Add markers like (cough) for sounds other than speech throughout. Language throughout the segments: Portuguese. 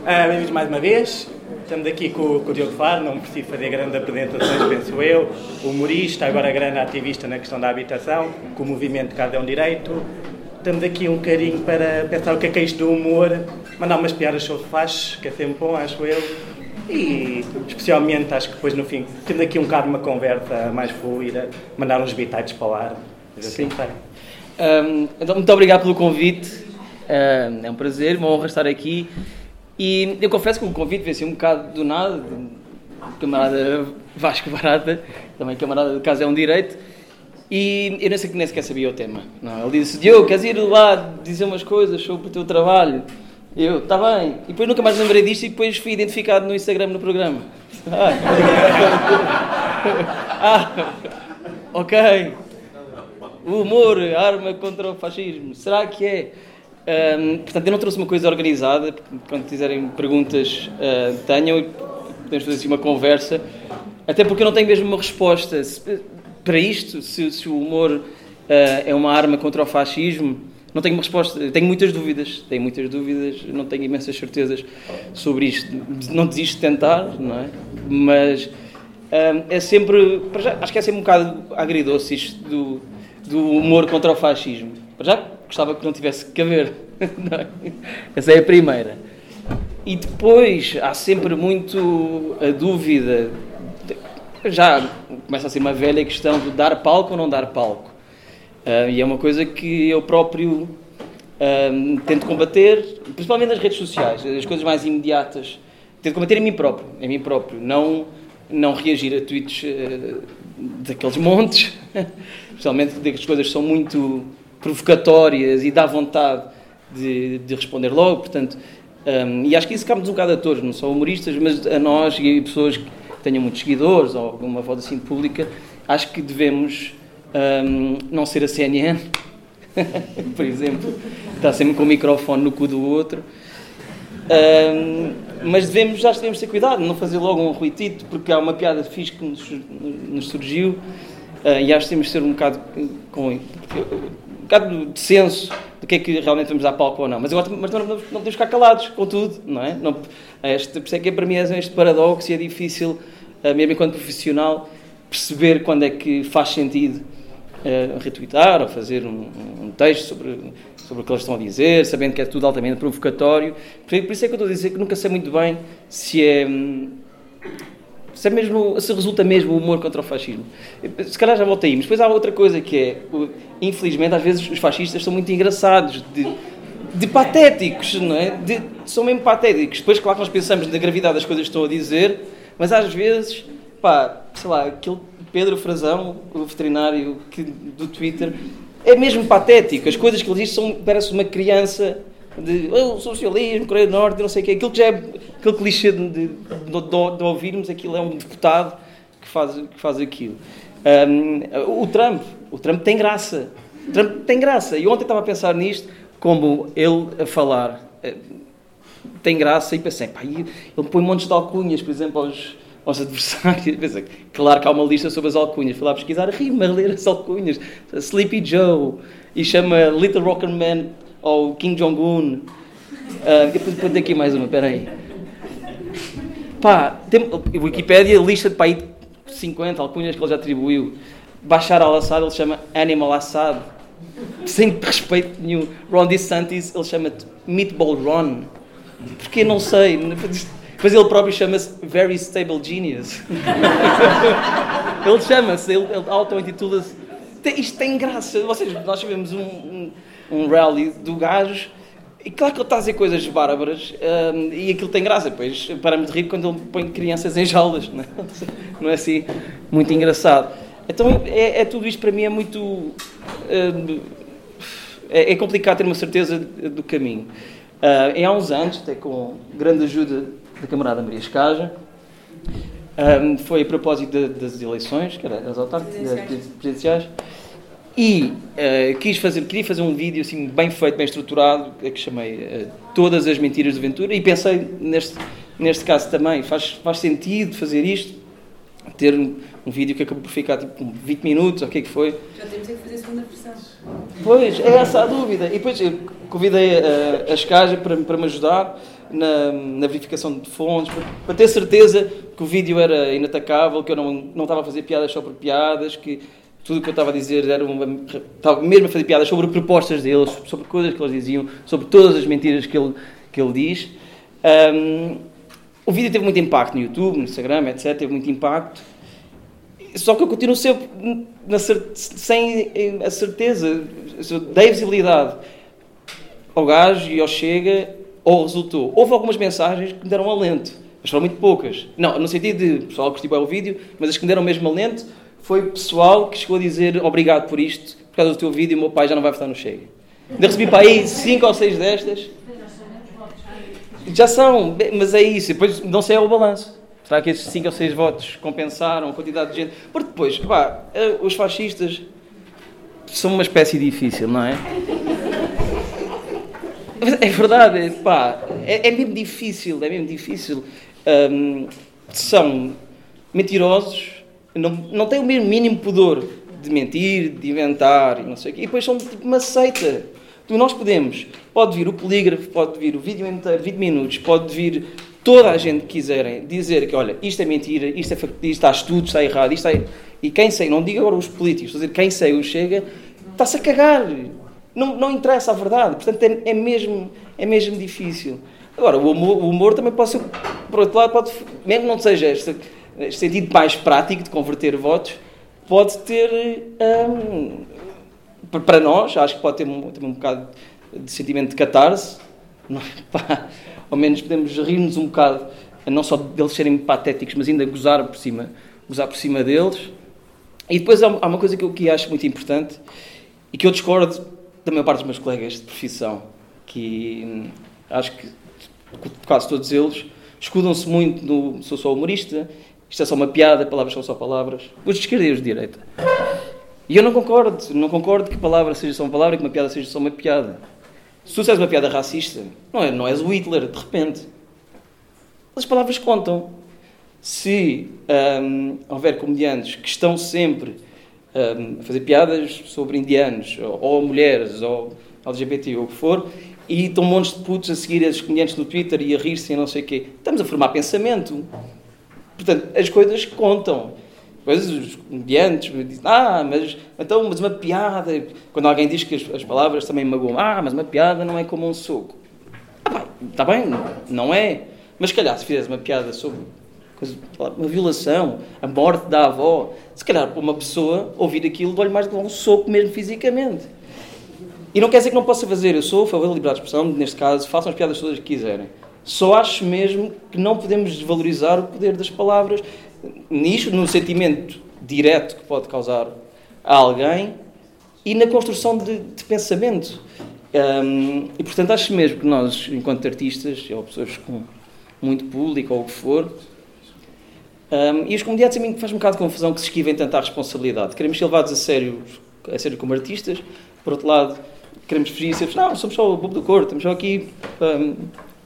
Uh, Bem-vindos mais uma vez. Estamos aqui com, com o Diogo Faro, não preciso fazer grandes apresentações, penso eu. Humorista, agora grande ativista na questão da habitação, com o movimento Cada um Direito. Estamos aqui um bocadinho para pensar o que é que é isto do humor, mandar umas piadas sobre fachos, que é sempre bom, acho eu. E especialmente, acho que depois no fim, temos aqui um bocado uma conversa mais fluida, mandar uns bitites para o ar. Sim. Um, então, muito obrigado pelo convite. Um, é um prazer, uma honra estar aqui. E eu confesso que o convite veio assim um bocado do nada, camarada Vasco Barata, também camarada do caso é um direito. E eu nem, sei, nem sequer sabia o tema. Não, ele disse: Diogo, queres ir lá dizer umas coisas sobre o teu trabalho? Eu, está bem. E depois nunca mais lembrei disto e depois fui identificado no Instagram no programa. Ah, (laughs) ah ok. O humor, arma contra o fascismo. Será que é? Um, portanto, eu não trouxe uma coisa organizada. Quando quiserem perguntas, uh, tenham podemos fazer assim uma conversa. Até porque eu não tenho mesmo uma resposta. Para isto, se, se o humor uh, é uma arma contra o fascismo, não tenho uma resposta. Tenho muitas dúvidas. Tenho muitas dúvidas. Não tenho imensas certezas sobre isto. Não desisto de tentar, não é? Mas um, é sempre. Já, acho que é sempre um bocado agridoce isto do do humor contra o fascismo. Já gostava que não tivesse que haver. (laughs) Essa é a primeira. E depois há sempre muito a dúvida. Já começa a ser uma velha questão de dar palco ou não dar palco. Uh, e é uma coisa que eu próprio uh, tento combater, principalmente nas redes sociais, as coisas mais imediatas. Tento combater em mim próprio, em mim próprio. Não, não reagir a tweets uh, daqueles montes, (laughs) especialmente que as coisas são muito provocatórias e dá vontade de, de responder logo, portanto, um, e acho que isso cabe-nos um bocado a todos, não só humoristas, mas a nós e pessoas que tenham muitos seguidores ou alguma voz assim pública, acho que devemos um, não ser a CNN, (laughs) por exemplo, estar sempre com o microfone no cu do outro, um, mas devemos, já devemos ter cuidado, não fazer logo um ruitito, porque há uma piada fixe que nos, nos surgiu uh, e acho que temos de ser um bocado com bocado de senso do que é que realmente vamos dar palco ou não. Mas agora mas não, não, não podemos ficar calados com tudo, não é? Não, este, por isso é que para mim é este paradoxo e é difícil, uh, mesmo enquanto profissional, perceber quando é que faz sentido uh, retweetar ou fazer um, um texto sobre sobre o que eles estão a dizer, sabendo que é tudo altamente provocatório. Por isso é que eu estou a dizer que nunca sei muito bem se é. Se, é mesmo, se resulta mesmo o humor contra o fascismo. Se calhar já voltei aí, mas depois há outra coisa que é, infelizmente, às vezes os fascistas são muito engraçados, de, de patéticos, não é? De, são mesmo patéticos. Depois, claro que nós pensamos na gravidade das coisas que estão a dizer, mas às vezes, pá, sei lá, aquele Pedro Frazão, o veterinário que, do Twitter, é mesmo patético. As coisas que ele diz são, parece uma criança de oh, socialismo, Coreia do Norte, não sei o quê. Aquilo que já é aquele clichê de, de, de, de, ouvirmos, aquilo é um deputado que faz, que faz aquilo. Um, o Trump, o Trump tem graça. O Trump tem graça. E ontem estava a pensar nisto, como ele a falar eh, tem graça, e pensei, pá, ele põe montes de alcunhas, por exemplo, aos aos adversários. (laughs) Claro que há uma lista sobre as alcunhas. Fui lá pesquisar, (laughs) rima, ler as alcunhas. Sleepy Joe, e chama Little Rocker Man ou Kim Jong-un. Uh, depois tem aqui mais uma, espera aí. Pá, tem, Wikipedia lista de pá, 50 alcunhas que ele já atribuiu. Bashar al-Assad ele chama Animal Assad. Sem respeito nenhum. Ron DeSantis ele chama-te Meatball Ron. Porque não sei. Mas ele próprio chama-se Very Stable Genius. (laughs) ele chama-se, ele, ele auto-intitula-se. Isto tem graça. Vocês, nós tivemos um, um, um rally do gajo e claro que ele está a dizer coisas bárbaras um, e aquilo tem graça. Depois paramos de rir quando ele põe crianças em jaulas. Não é, (laughs) não é assim muito engraçado. Então é, é, tudo isto para mim é muito. Um, é, é, complicado ter uma certeza do caminho. Uh, há uns anos, até com grande ajuda da camarada Maria Escaja. Um, foi a propósito de, das eleições, que era as autárquicas, presidenciais, e uh, quis fazer, queria fazer um vídeo assim, bem feito, bem estruturado, que chamei uh, Todas as Mentiras de Ventura, e pensei neste, neste caso também, faz, faz sentido fazer isto, ter um, um vídeo que acabou por ficar tipo 20 minutos, ou o que é que foi. Já temos que fazer a segunda versão. Pois, é essa a dúvida. E depois eu convidei a, a Escaja para, para me ajudar na, na verificação de fontes, para, para, ter certeza que o vídeo era inatacável, que eu não, não estava a fazer piadas só por piadas, que tudo o que eu estava a dizer era uma, estava mesmo a fazer piadas sobre propostas deles, sobre coisas que eles diziam, sobre todas as mentiras que ele, que ele diz. Um, o vídeo teve muito impacto no YouTube, no Instagram, etc. Teve muito impacto. Só que eu continuo sempre na, sem a certeza, dei visibilidade ao gajo e ao Chega, ou resultou. Houve algumas mensagens que me deram alento, mas foram muito poucas. Não, no sentido de pessoal que o vídeo, mas as que me deram mesmo alento foi pessoal que chegou a dizer obrigado por isto, por causa do teu vídeo, o meu pai já não vai votar no Chega. Ainda recebi para aí 5 ou 6 destas. Já são, mas é isso. Depois não sei é o balanço. Será que esses 5 ou 6 votos compensaram a quantidade de gente? Porque depois, pá, eh, os fascistas são uma espécie difícil, não é? É verdade, pá, é, é mesmo difícil, é mesmo difícil. Um, são mentirosos, não, não têm o mesmo mínimo pudor de mentir, de inventar e não sei o quê. E depois são tipo uma seita. Nós podemos, pode vir o polígrafo, pode vir o vídeo inteiro, 20 minutos, pode vir toda a gente que quiserem dizer que, olha, isto é mentira, isto, é, está estudo, está errado, isto é... E quem sei, não digo agora os políticos, dizer quem sei o Chega, está-se a cagar. Não, não interessa a verdade. Portanto, é, é, mesmo, é mesmo difícil. Agora, o humor, o humor também pode ser, por outro lado, pode, mesmo não seja este sentido mais prático de converter votos, pode ter, um, para nós, acho que pode ter um, um bocado de sentimento de catarse, não, (laughs) pá, ao menos podemos rir-nos um bocado, não só deles serem patéticos, mas ainda gozar por cima, gozar por cima deles. E depois há uma coisa que eu que acho muito importante e que eu discordo da maior parte dos meus colegas de profissão, que hum, acho que quase todos eles escudam-se muito no sou só humorista, isto é só uma piada, palavras são só palavras. Os de esquerda e os de direita. E eu não concordo, não concordo que palavra seja só uma palavra e que uma piada seja só uma piada. Se tu és uma piada racista, não, é, não és o Hitler, de repente. As palavras contam. Se hum, houver comediantes que estão sempre hum, a fazer piadas sobre indianos, ou, ou mulheres, ou LGBT, ou o que for, e estão montes de putos a seguir esses comediantes no Twitter e a rir-se e não sei o quê. Estamos a formar pensamento. Portanto, as coisas contam. Depois os comediantes dizem, ah, mas, então, mas uma piada. Quando alguém diz que as, as palavras também magoam, ah, mas uma piada não é como um soco. Ah, bem, está bem, não é. Mas se calhar se fizesse uma piada sobre uma violação, a morte da avó, se calhar para uma pessoa ouvir aquilo dói mais de um soco mesmo fisicamente. E não quer dizer que não possa fazer, eu sou a favor da liberdade de expressão, neste caso, façam as piadas todas que quiserem. Só acho mesmo que não podemos desvalorizar o poder das palavras, nisto, no sentimento direto que pode causar a alguém e na construção de, de pensamento. Um, e portanto acho mesmo que nós, enquanto artistas, ou pessoas com muito público ou o que for, um, e os comediantes a mim faz um bocado de confusão que se esquivem tanta responsabilidade. Queremos ser levados a sério, a sério como artistas, por outro lado, queremos fugir e ser, não, somos só o bobo do cor, estamos só aqui um,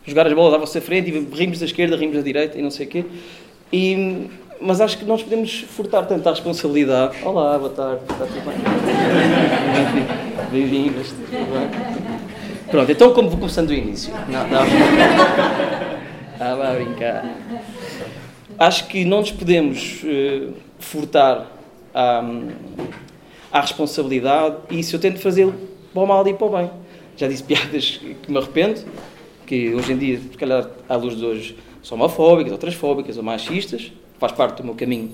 jogar as bolas à vossa frente e rimos da esquerda, rimos da direita e não sei o quê. E, mas acho que nos podemos furtar tanto a responsabilidade. Olá, boa tarde, está tudo bem? (laughs) Bem-vindos, tudo bem? Pronto, então como vou começando do início? Não, não. Ah, vai brincar. Acho que não nos podemos uh, furtar à, à responsabilidade e isso eu tento fazer para o mal e para o bem. Já disse piadas que me arrependo, que hoje em dia, se calhar, à luz de hoje, são homofóbicas, ou transfóbicas, ou machistas, faz parte do meu caminho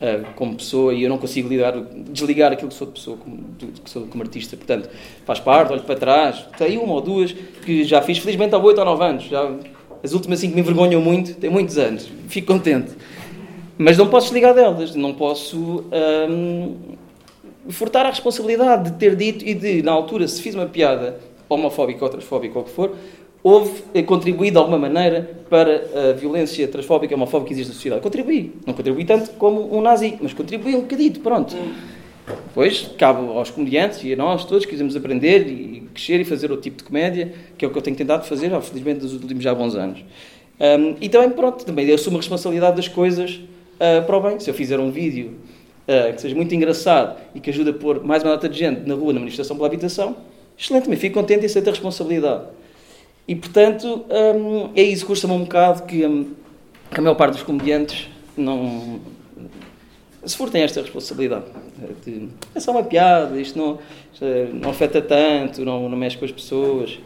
uh, como pessoa e eu não consigo lidar, desligar aquilo que sou de pessoa, como, que sou como artista. Portanto, faz parte, olho para trás. Tem uma ou duas que já fiz, felizmente, há 8 ou 9 anos. Já, as últimas 5 me envergonham muito, tem muitos anos. (laughs) Fico contente. Mas não posso desligar delas, não posso um, furtar a responsabilidade de ter dito e de, na altura, se fiz uma piada homofóbica ou transfóbica ou o que for, houve eh, contribuído de alguma maneira para a violência transfóbica e homofóbica que existe na sociedade. Contribuí. Não contribuí tanto como um nazi, mas contribuí um bocadito, pronto. Depois, cabe aos comediantes e a nós todos que quisemos aprender e crescer e fazer outro tipo de comédia, que é o que eu tenho tentado fazer, felizmente, nos últimos já bons anos. Um, e também, pronto, também assumo a responsabilidade das coisas uh, para o bem. Se eu fizer um vídeo uh, que seja muito engraçado e que ajude a pôr mais uma data de gente na rua na manifestação pela habitação, excelente, me fico contente e aceito a responsabilidade. E, portanto, um, é isso que custa-me um bocado que, um, que a maior parte dos comediantes não se for tem esta responsabilidade. De, é só uma piada, isto não, isto eh, não afeta tanto, não, não mexe com as pessoas.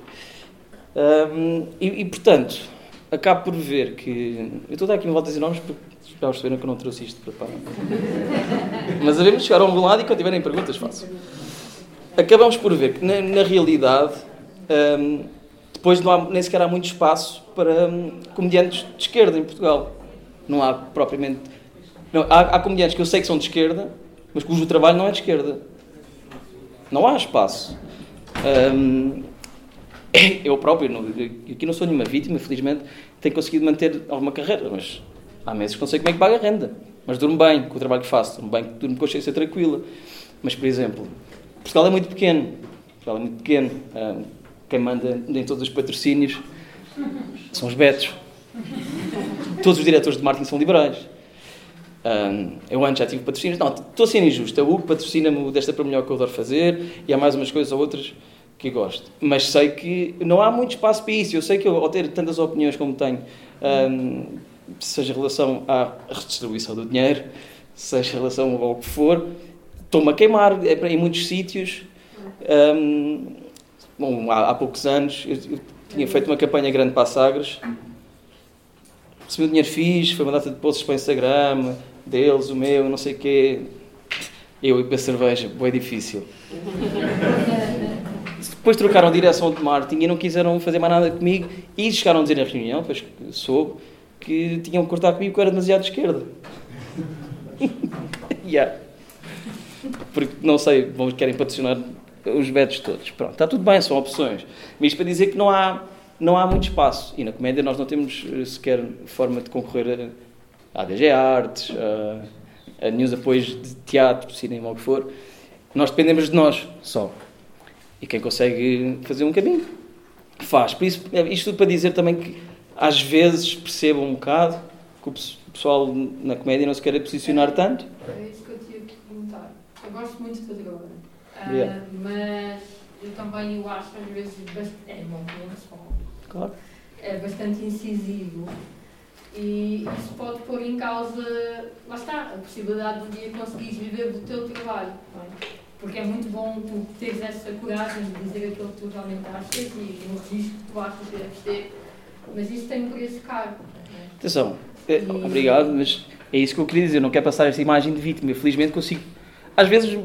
Um, e, e, portanto, acabo por ver que. Eu estou a dar aqui em voltas enormes porque já perceberam que eu não trouxe isto preparado. Mas devemos chegar a um lado e quando tiverem perguntas, faço. Acabamos por ver que, na, na realidade, um, depois não há, nem sequer há muito espaço para um, comediantes de esquerda em Portugal. Não há propriamente não, há, há comediantes que eu sei que são de esquerda, mas cujo trabalho não é de esquerda. Não há espaço. Um, (laughs) eu próprio, aqui não sou nenhuma vítima, felizmente, tenho conseguido manter alguma carreira, mas há meses que não sei como é que paga a renda. Mas durmo bem com o trabalho que faço, durmo bem, durmo com consciência tranquila. Mas, por exemplo, Portugal é muito pequeno. Portugal é muito pequeno. Um, quem manda em todos os patrocínios são os betos. Todos os diretores de marketing são liberais. Um, eu antes já tive patrocínios. Não, estou ser injusto. A Hugo patrocina-me desta para melhor que eu adoro fazer e há mais umas coisas ou outras que gosto. Mas sei que não há muito espaço para isso. Eu sei que eu, ao ter tantas opiniões como tenho, um, seja em relação à redistribuição do dinheiro, seja em relação ao que for, estou-me a queimar é em muitos sítios. Um, bom, há, há, poucos anos eu, eu, tinha feito uma campanha grande para a Sagres. Recebi o dinheiro fixe, foi uma data de posts para o Instagram, deles, o meu, não sei o quê. Eu e para a cerveja, foi difícil. Depois trocaram a direção de marketing e não quiseram fazer mais nada comigo e chegaram a dizer na reunião, depois soube, que tinham que cortar comigo porque eu era demasiado de esquerda. (laughs) yeah. Porque, não sei, vão, querem patrocinar os betos todos. Pronto, está tudo bem, são opções. Mas isto para dizer que não há, não há muito espaço. E na comédia nós não temos eh, sequer forma de concorrer a ADG Artes, a, a nenhum apoios de teatro, cinema, ou o que for. Nós dependemos de nós só. E quem consegue fazer um caminho, faz. Por isso, é isto tudo para dizer também que às vezes percebo um bocado que o pessoal na comédia não se quer posicionar tanto. É isso que eu tinha que perguntar. Eu gosto muito de fazer Uh, yeah. Mas eu também eu acho às vezes bastante. É bom, Claro. É bastante incisivo e isso pode pôr em causa, lá está, a possibilidade de um dia conseguires viver do teu trabalho. É? Porque é muito bom tu teres essa coragem de dizer aquilo que tu realmente achas e no registro que tu achas que deves ter, mas isso tem um preço caro. É? Atenção, é, e... obrigado, mas é isso que eu queria dizer, não quero passar esta imagem de vítima, felizmente consigo. Às vezes,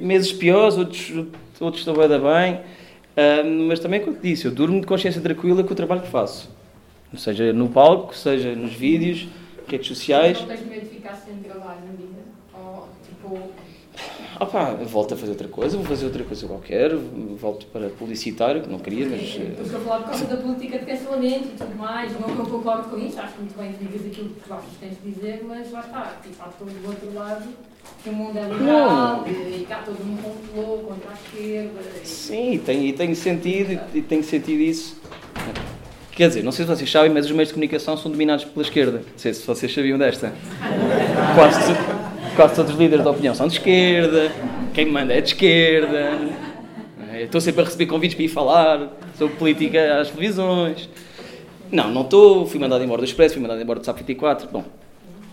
meses piores, outros, outros estão bem, bem uh, mas também, como disse, eu durmo de consciência tranquila com o trabalho que faço seja no palco, seja nos vídeos, redes sociais. Não tens medo de ficar sem trabalho na vida? Ou, tipo... Ah volto a fazer outra coisa, vou fazer outra coisa qualquer, volto para publicitário, que não queria, mas... Estou a falar por causa da política de cancelamento e tudo mais, não que eu concordo com isso, acho muito bem que digas aquilo que tu achas que tens de dizer, mas lá está, tipo, há todo o outro lado, que o mundo é liberal e, cá todo mundo complô contra a esquerda. E... Sim, e tem, e tem sentido, e tem sentido isso. Quer dizer, não sei se vocês sabem, mas os meios de comunicação são dominados pela esquerda. Não sei se vocês sabiam desta. Quase, quase todos os líderes da opinião são de esquerda, quem manda é de esquerda. estou sempre a receber convites para ir falar sobre política às televisões. Não, não estou. Fui mandado embora do Expresso, fui mandado embora do SAP 24. Bom,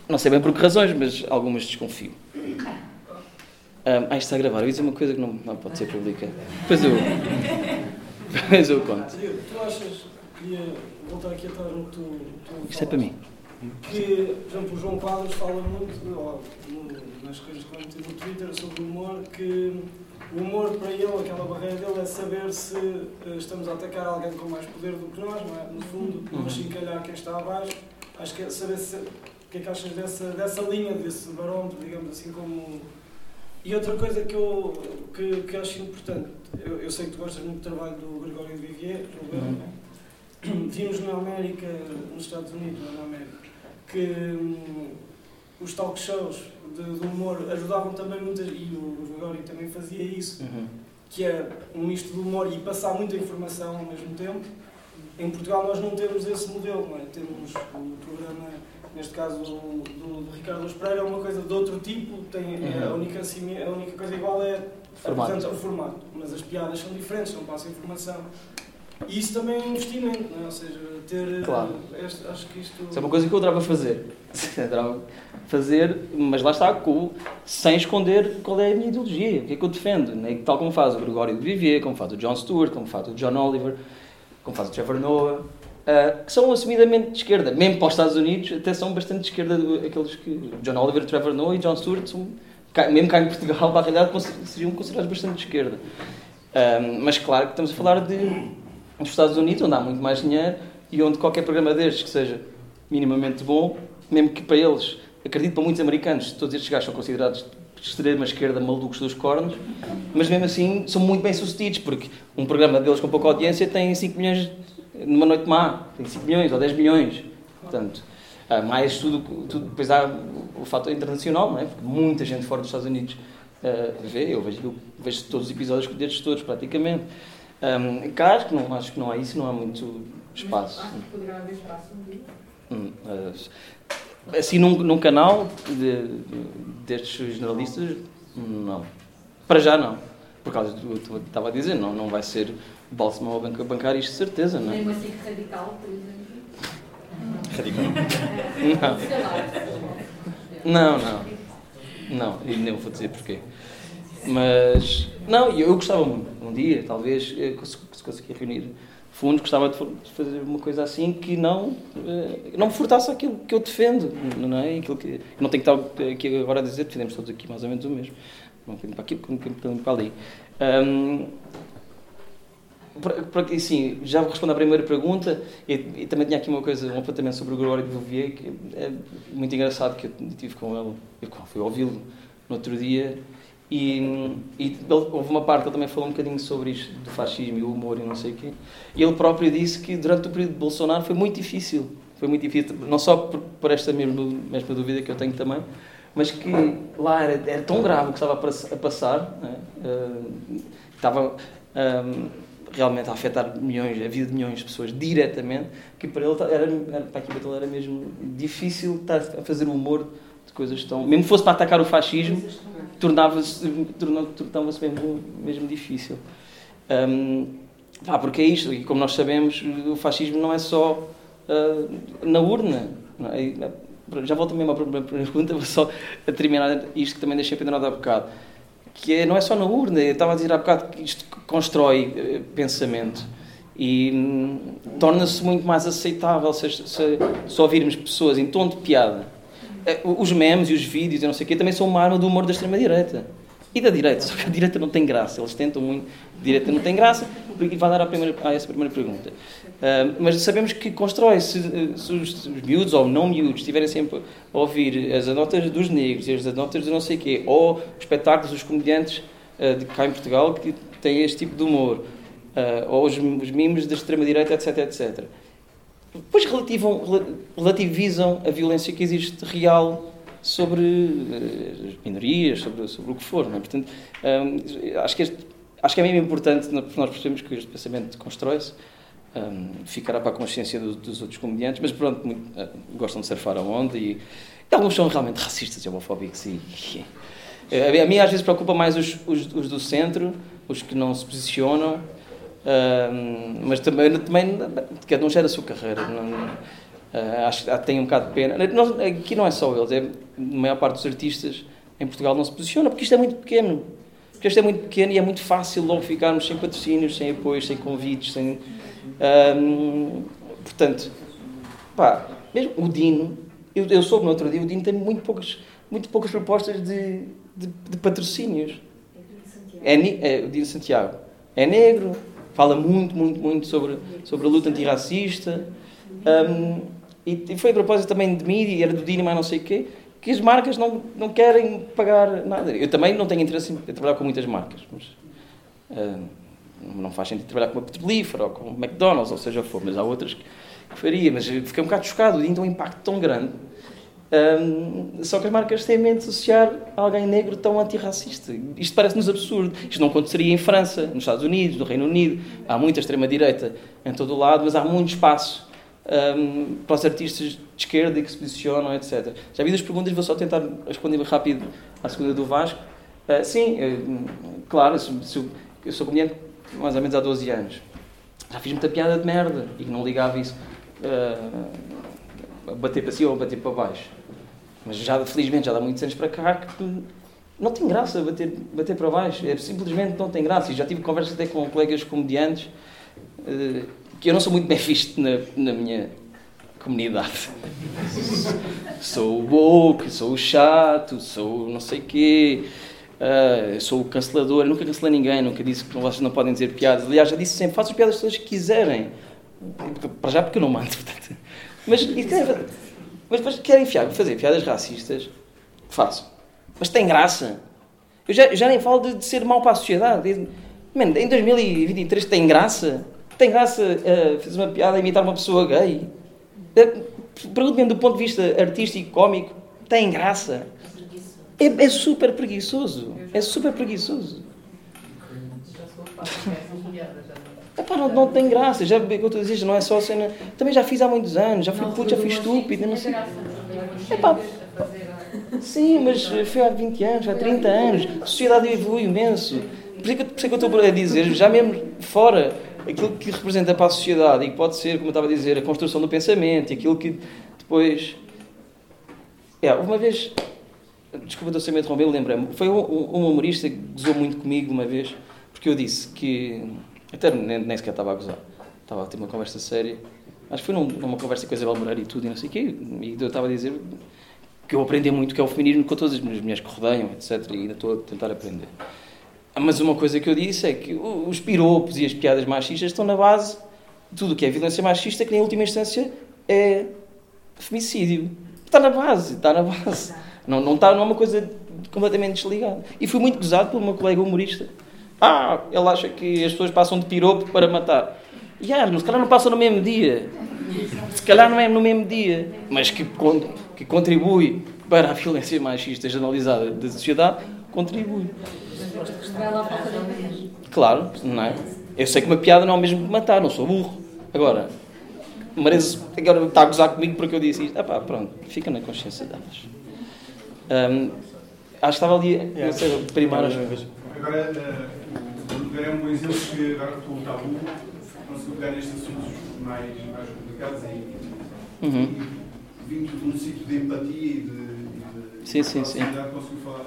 não sei bem por que razões, mas algumas desconfio. Um, ah, isto está a gravar. Eu ia dizer uma coisa que não, não pode ser pública. Depois eu. (laughs) Depois eu conto. Tu achas queria voltar aqui atrás no que tu, tu Isto é para mim. Que, por exemplo, o João Quadros fala muito, ó, nas coisas que eu no Twitter sobre o humor, que o humor para ele, aquela barreira dele, é saber se uh, estamos a atacar alguém com mais poder do que nós, não é? No fundo, uhum. quem está abaixo. Acho que é saber se, o que é que achas dessa, dessa linha, desse barómetro, digamos assim, como. E outra coisa que eu que, que acho importante, eu, eu sei que tu gostas muito do trabalho do Gregório Vivier, uhum. não é? (clears throat) vimos na América, nos Estados Unidos, na América, que hum, os talk shows de, de, humor ajudavam também muitas, e o Gregório também fazia isso, uhum. que é um misto de humor e passar muita informação ao mesmo tempo, Em Portugal nós não temos esse modelo, é? Temos o programa, neste caso do, do, do Ricardo Espreira, é uma coisa de outro tipo, tem, uhum. a, única, a única coisa igual é formato. o formato, mas as piadas são diferentes, não passa informação. E isso também é um investimento, não é? ou seja, ter. Claro. Este, acho que isto. Isso é uma coisa que eu adorava fazer. (laughs) adorava fazer, mas lá está, com, sem esconder qual é a minha ideologia, o que é que eu defendo. Né? Tal como faz o Gregório de Vivier, como faz o John Stewart, como faz o John Oliver, como faz o Trevor Noah. Uh, que são assumidamente de esquerda, mesmo para os Estados Unidos, até são bastante de esquerda aqueles que. John Oliver, Trevor Noah e John Stewart são, mesmo cá em Portugal, (laughs) para a realidade, seriam considerados bastante de esquerda. Uh, mas claro que estamos a falar de nos Estados Unidos, onde há muito mais dinheiro e onde qualquer programa destes que seja minimamente bom, mesmo que para eles, acredito para muitos americanos, todos estes gajos são considerados de extrema esquerda malucos dos cornos, mas mesmo assim são muito bem sucedidos, porque um programa deles com pouca audiência tem 5 milhões numa noite má, tem 5 milhões ou 10 milhões. Portanto, mais tudo, tudo depois há o fator internacional, não é? Porque muita gente fora dos Estados Unidos uh, vê, eu vejo, eu vejo todos os episódios destes todos, praticamente. Um, cá acho que, não, acho que não há isso, não há muito espaço. Acho que poderá haver espaço hum, uh, Assim, num, num canal de, de, destes jornalistas, não. Para já, não. Por causa do que estava a dizer, não, não vai ser Balsemão ou banca, bancar isto de certeza, não é? Nem assim radical, por exemplo. Radical? não. Não, não. Não, e nem vou dizer porquê. Mas, não, eu gostava muito, um dia, talvez, eh, se conseguir reunir fundos, gostava de fazer uma coisa assim que não, eh, não me furtasse aquilo que eu defendo, não é? Aquilo que, não tenho que estar aqui agora a dizer, defendemos todos aqui mais ou menos o mesmo. Um bocadinho para aqui, um bocadinho para ali. Um, assim, já vou responder à primeira pergunta e, também tinha aqui uma coisa, um apontamento sobre o Gregório de Vivier, que é muito engraçado, que eu tive com ele, eu fui ouvi-lo no outro dia e, e houve uma parte que ele também falou um bocadinho sobre isto, do fascismo e o humor e não sei o quê. E ele próprio disse que durante o período de Bolsonaro foi muito difícil. Foi muito difícil, não só por, por esta mesma, mesma dúvida que eu tenho também, mas que lá era, era tão grave o que estava a passar, né? uh, estava um, realmente a afetar milhões, a vida de milhões de pessoas diretamente, que para ele era, era para a equipa dele era mesmo difícil estar a fazer humor de coisas tão. Mesmo que fosse para atacar o fascismo tornava-se tornava-se mesmo, mesmo difícil. Um, pá, porque é isto, e como nós sabemos, o fascismo não é só uh, na urna. É? Já volto mesmo à primeira pergunta, (laughs) vou só a terminar isto que também deixei pendurado há bocado. Que é, não é só na urna, eu estava a dizer há bocado que isto constrói uh, pensamento e hum, torna-se muito mais aceitável se, se, se ouvirmos pessoas em tom de piada é, os memes e os vídeos e não sei o quê também são uma arma do humor da extrema-direita. E da direita, só que a direita não tem graça. Eles tentam muito. A direita não tem graça, porque vai dar a, primeira, a essa primeira pergunta. Uh, mas sabemos que constrói, se, se os, os, miúdos ou não miúdos estiverem sempre a ouvir as anotas dos negros e as anotas do não sei quê, ou os espetáculos dos comediantes uh, de cá em Portugal que têm este tipo de humor, uh, ou os, os mimos da extrema-direita, etc, etc depois relativizam a violência que existe real sobre uh, as minorias, sobre, sobre o que for. Não é? Portanto, acho, que este, acho que é mesmo importante, nós percebemos que este pensamento constrói-se, um, ficará para a consciência do, dos outros comediantes, mas pronto, muito, uh, gostam de surfar a onda e, e, alguns são realmente racistas e homofóbicos. E, e, uh, a mim às vezes preocupa mais os, os, os do centro, os que não se posicionam, Uh, mas também, também cada um gera a sua carreira. Não, uh, acho que tem um bocado de pena. Nós, aqui não é só eles, é, a maior parte dos artistas em Portugal não se posiciona porque isto é muito pequeno. Porque isto é muito pequeno e é muito fácil logo ficarmos sem patrocínios, sem apoios, sem convites. Sem, portanto, pá, mesmo o Dino, eu, eu soube no outro dia, o Dino tem muito poucas, muito poucas propostas de, de, de patrocínios. É, é, o Dino Santiago. É negro, fala muito, muito, muito sobre, sobre a luta antirracista. Um, e, e foi a propósito também de mídia, era do Dino, mas não sei o quê, que as marcas não, não querem pagar nada. Eu também não tenho interesse em trabalhar com muitas marcas, mas uh, não faz sentido trabalhar com uma petrolífera ou com uma McDonald's, ou seja for, mas há outras que faria. Mas fiquei um bocado chocado, o Dino tem um impacto tão grande Um, só que as marcas têm em mente associar alguém negro tão antirracista. Isto parece-nos absurdo. Isto não aconteceria em França, nos Estados Unidos, no Reino Unido. Há muita extrema-direita em todo o lado, mas há muito espaço um, para os artistas de esquerda que se posicionam, etc. Já vi das perguntas, vou só tentar responder rápido à segunda do Vasco. Uh, sim, claro, sou, eu sou comediante mais ou menos há 12 anos. Já fiz muita piada de merda e que não ligava isso. Uh, bater para cima ou bater para baixo. Mas já, felizmente, já dá muitos anos para cá que não tem graça bater, bater para baixo. É, simplesmente não tem graça. E já tive conversas até com colegas comediantes uh, que eu não sou muito bem visto na, na minha comunidade. sou o woke, sou o chato, sou não sei quê. Uh, sou o cancelador, eu nunca cancelei ninguém, nunca disse que vocês não podem dizer piadas. Aliás, já disse sempre, façam as piadas todas que quiserem. Para já porque eu não mando, (laughs) portanto. Mas, mas depois querem fazer piadas racistas, faço. Mas tem graça. Eu já, já nem falo de, de, ser mau para a sociedade. Man, em 2023 tem graça? Tem graça uh, fazer uma piada e imitar uma pessoa gay? Uh, Pergunto-me do ponto de vista artístico, cómico, tem graça? É, é super preguiçoso. É super preguiçoso. (laughs) Epá, não, não tem graça, já que eu a dizer, não é só cena. Também já fiz há muitos anos, já fui puto, já fui estúpido, não sei. Epá, sim, mas foi há 20 anos, há 30 anos, a sociedade evolui imenso. Por isso, que, por isso que eu estou a dizer, já mesmo fora, aquilo que representa para a sociedade e que pode ser, como eu estava a dizer, a construção do pensamento e aquilo que depois. É, uma vez Desculpa, estou sempre a interromper, lembrei-me. Foi um, um, humorista que gozou muito comigo uma vez, porque eu disse que. Até nem, nem sequer estava a gozar. Estava a ter uma conversa séria. Acho que foi num, numa conversa com a Isabel Moreira e tudo, e não sei o quê. E eu estava a dizer que eu aprendi muito que é o feminismo com todas as minhas mulheres que rodeiam, etc. E ainda estou a tentar aprender. Mas uma coisa que eu disse é que os piropos e as piadas machistas estão na base de tudo o que é violência machista, que, em última instância, é femicídio. Está na base, está na base. Não, não está numa coisa completamente desligada. E fui muito gozado por uma colega humorista. Ah, ele acha que as pessoas passam de piropo para matar. E ah, se calhar não passa no mesmo dia. Se calhar não é no mesmo dia. Mas que, que contribui para a violência machista generalizada da sociedade, contribui. Claro, não é? Eu sei que uma piada não é o mesmo que matar, não sou burro. Agora, mereço, agora está a gozar comigo porque eu disse isto. Ah pá, pronto, fica na consciência delas. Um, acho que estava ali, yeah. não sei, primário. Agora, uh, o é um bom exemplo que agora com o tabu conseguiu pegar nestes assuntos mais, mais complicados e, uhum. e vindo de um sítio de empatia e de, de, sim, sim, sim. conseguiu falar.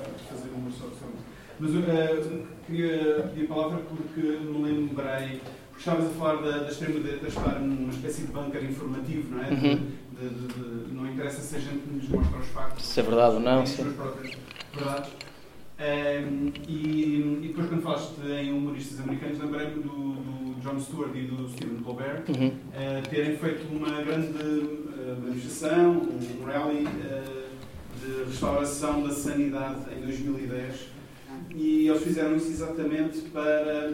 Mas uh, queria pedir a palavra porque me lembrei, porque estavas a falar da, da extrema-direita estar numa espécie de bunker informativo, não é? Uhum de, de, de, não interessa se a gente nos mostra os factos. Se é verdade ou não. Sim. verdades. Um, e, e, depois, quando falaste em humoristas americanos, lembrei-me do, do, John Stewart e do Stephen Colbert uhum. uh, terem feito uma grande uh, manifestação, um rally uh, de restauração da sanidade em 2010. E eles fizeram isso exatamente para.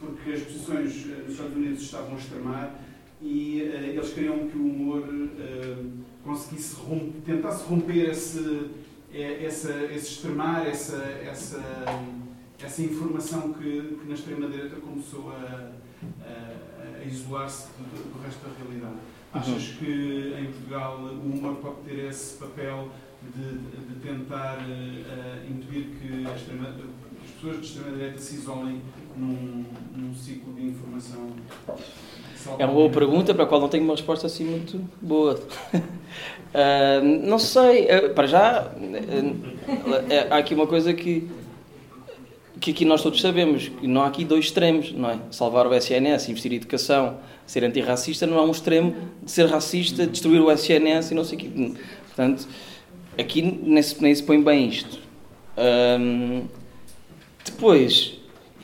Porque as posições nos Estados Unidos estavam a extremar e uh, eles queriam que o humor uh, conseguisse romper, tentasse romper esse, eh, essa, esse extremar, essa, essa, essa informação que, que na extrema-direita começou a, a, a isolar-se do, do, resto da realidade. Uhum. Achas que em Portugal o humor pode ter esse papel de, de tentar uh, impedir que extrema, as pessoas de extrema-direita se isolem num, num ciclo de informação é uma boa pergunta para a qual não tenho uma resposta assim muito boa. uh, (laughs) não sei, uh, para já, uh, há aqui uma coisa que, que aqui nós todos sabemos, que não há aqui dois extremos, não é? Salvar o SNS, investir em educação, ser antirracista, não há um extremo de ser racista, destruir o SNS e não sei o quê. Portanto, aqui nem se, nem se põe bem isto. depois,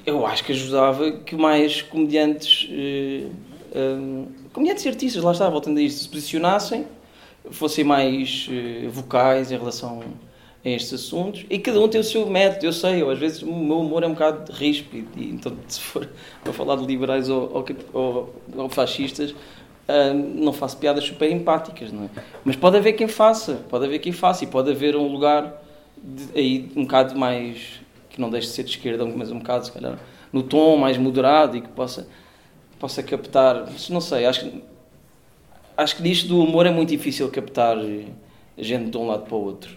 eu acho que ajudava que mais comediantes um, comediantes e artistas, lá está, voltando a isto, se posicionassem, fossem mais uh, vocais em relação a estes assuntos e cada um tem o seu método, eu sei, eu, às vezes o meu humor é um bocado ríspido e então (laughs) se for para falar de liberais ou, ou, ou, ou fascistas uh, não faço piadas super empáticas, não é? Mas pode haver quem faça, pode haver quem faça e pode haver um lugar de, aí um bocado mais que não deixe de ser de esquerda, mas um bocado, se calhar, no tom mais moderado e que possa, possa captar. Não sei, acho que, acho que disto do humor é muito difícil captar gente de um lado para o outro.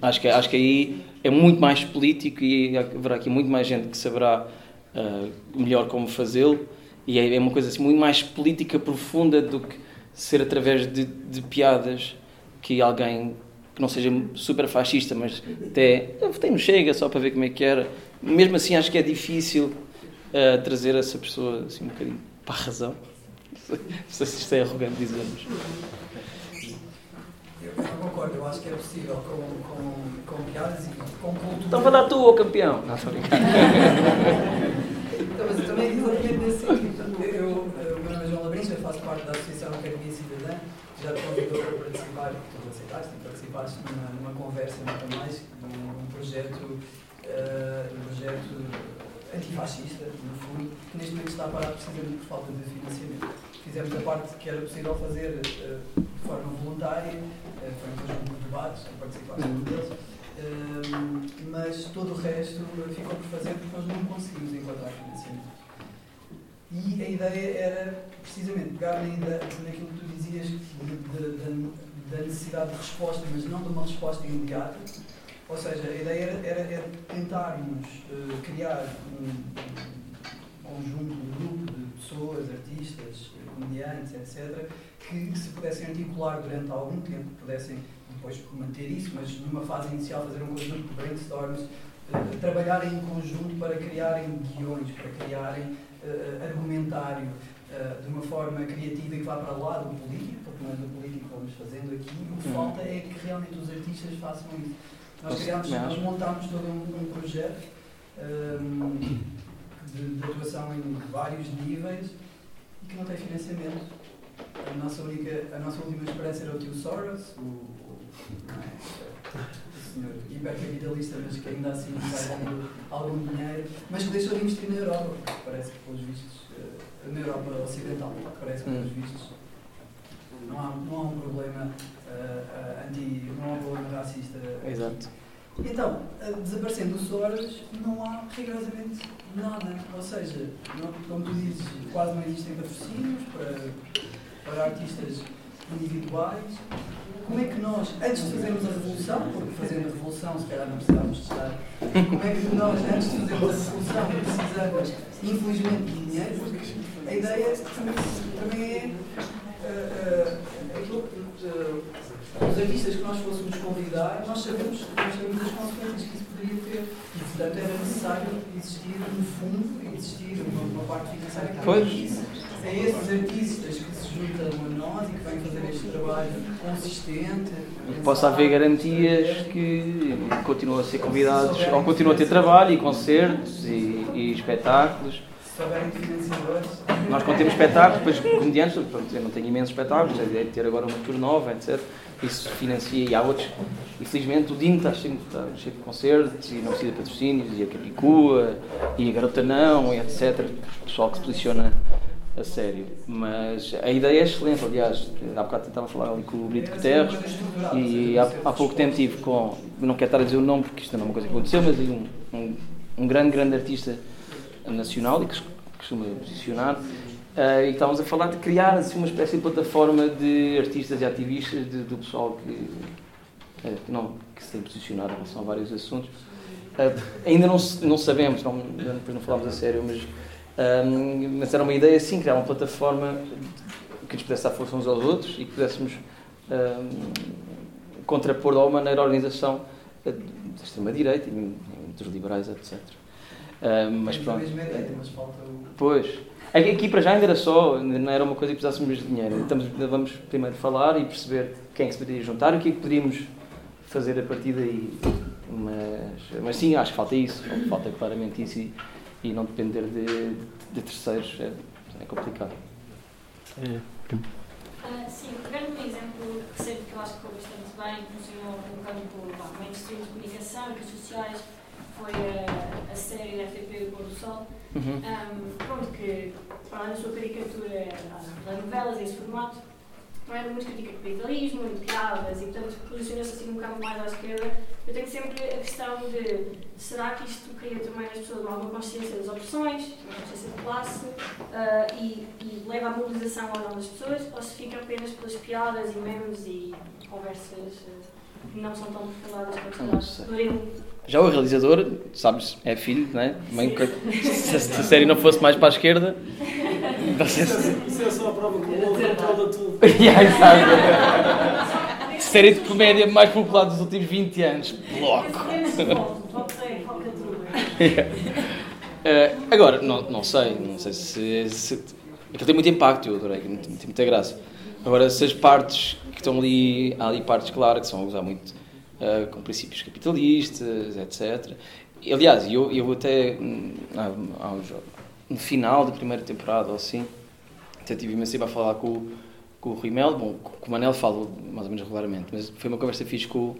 Acho que, acho que aí é muito mais político e haverá aqui muito mais gente que saberá uh, melhor como fazê-lo. E é, é uma coisa assim, muito mais política profunda do que ser através de, de piadas que alguém que não seja super fascista, mas até votei no Chega só para ver como é que era. Mesmo assim, acho que é difícil uh, trazer essa pessoa assim um bocadinho para a razão. (laughs) Não sei se isto é arrogante dizermos. Eu, concordo, eu acho que é possível com, com, com piadas e com cultura. Então vai dar tu, campeão! Não, estou brincando. (laughs) então, mas também exatamente nesse sentido. Eu, o meu nome é João Labrincha, faço parte da Associação Academia Cidadã, já te convidou para participar, tu aceitaste participaste numa, numa conversa, nunca mais, num, projeto, uh, um projeto antifascista, no fundo, que neste momento está parado precisamente por falta de financiamento. Fizemos a parte que era possível fazer uh, de forma voluntária, uh, foi um conjunto de debates, participaste num deles, mas todo o resto ficou por fazer porque nós não conseguimos encontrar financiamento. E a ideia era precisamente pegar naquilo que tu dizias da necessidade de resposta, mas não de uma resposta imediata. Ou seja, a ideia era, era, era tentarmos uh, criar um, um conjunto, um grupo de pessoas, artistas, comediantes, etc., que se pudessem articular durante algum tempo, pudessem depois manter isso, mas numa fase inicial fazer um conjunto de brainstorms, uh, trabalharem em conjunto para criarem guiões, para criarem uh, argumentário uh, de uma forma criativa e que vá para lá do político, porque não é do político que vamos fazendo aqui. O que uhum. falta é que realmente os artistas façam isso. Nós, criamos, nós montámos todo um, um projeto um, de, de, atuação em vários níveis e que não tem financiamento. A nossa, única, a nossa última esperança era o tio Soros, o senhor hipercapitalista, mas que ainda assim vai dando algum dinheiro, mas que deixou de investir na Europa, parece que, pelos vistos, uh, na Europa Ocidental, parece que, pelos hum. vistos, não há, não há um problema uh, anti. não há um problema racista. Exato. Então, desaparecendo o Soros, não há rigorosamente nada. Ou seja, não, como tu dizes, quase não existem patrocínios para, para artistas individuais. Como é que nós, antes de fazermos a revolução, porque fazendo a revolução se calhar não precisávamos de estar, como é que nós, antes de fazermos a revolução, precisamos, infelizmente, de dinheiro, porque a ideia também, também é uh, uh, aquilo que. Uh, os artistas que nós fôssemos convidar, nós sabemos, nós sabemos as consequências que isso poderia ter. E, portanto, era necessário existir um fundo, existir uma, uma parte financeira que pois. a esses artistas que se juntam a nós e que vêm fazer este trabalho consistente. E que possa haver garantias que continuam a ser convidados, ou continuam a ter trabalho e concertos e, e espetáculos. Nós, quando temos espetáculos, depois comediantes, eu não tenho imensos espetáculos, é de ter agora uma tour nova, etc isso financia e há outros. Infelizmente o Dino está cheio, está cheio de concertos e não precisa de patrocínios, e a Capicua, e a Garota Não, e etc. O pessoal que se posiciona a sério. Mas a ideia é excelente, aliás, há bocado tentava falar ali com o Brito Guterres e há, há pouco tempo tive com, não quero estar a dizer o nome porque isto não é uma coisa que aconteceu, mas um, um, um grande, grande artista nacional e que costuma posicionar Uh, e estávamos a falar de criar assim, uma espécie de plataforma de artistas e ativistas, de, do pessoal que, que, não, que se tem posicionado em relação a vários assuntos. Uh, ainda não, não sabemos, não, depois não falámos a sério, mas, mas era uma ideia assim, criar uma plataforma que nos pudesse dar força uns aos outros e que pudéssemos contrapor de alguma maneira a organização da extrema-direita e dos liberais, etc. mas pronto. Pois. Aqui para já ainda era só, não era uma coisa que precisássemos de dinheiro. Estamos, vamos primeiro falar e perceber quem é que se poderia juntar e o que é que poderíamos fazer a partir daí. Mas, mas sim, acho que falta isso, falta claramente isso e, e não depender de, de terceiros é, é complicado. É. Uh, sim, pegando um exemplo recente que eu acho que foi bastante bem, funcionou no campo mainstream de comunicação, redes sociais, foi a, a série da RTP O Pôr do Sol uhum. um, pronto, que para a sua caricatura nas novelas, esse formato, não era muito crítica de capitalismo, de piadas e, portanto, posiciona-se assim um bocado mais à esquerda. Eu tenho sempre a questão de será que isto cria também nas pessoas alguma consciência das opressões, uma consciência de classe uh, e, e, leva à mobilização ou não das pessoas, ou se fica apenas pelas piadas e memes e conversas uh, que não são tão profundadas quanto se poderiam já o realizador, sabes, é filho, não é? se, se a série não fosse mais para a esquerda. Isso é só a prova que o outro controla tudo. (laughs) série de comédia mais popular dos últimos 20 anos. Bloco. uh, (laughs) agora, não, não sei, não sei se, se. Aquilo tem muito impacto, eu adorei, tem, tem muita graça. Agora, se as partes que estão ali, há ali partes, claro, que são a usar muito uh, com princípios capitalistas, etc. Aliás, eu, eu até, hum, no final da primeira temporada, ou assim, até tive imenso a falar com, com o Rui Mel, bom, com o Manel falo mais ou menos regularmente, mas foi uma conversa fixe com,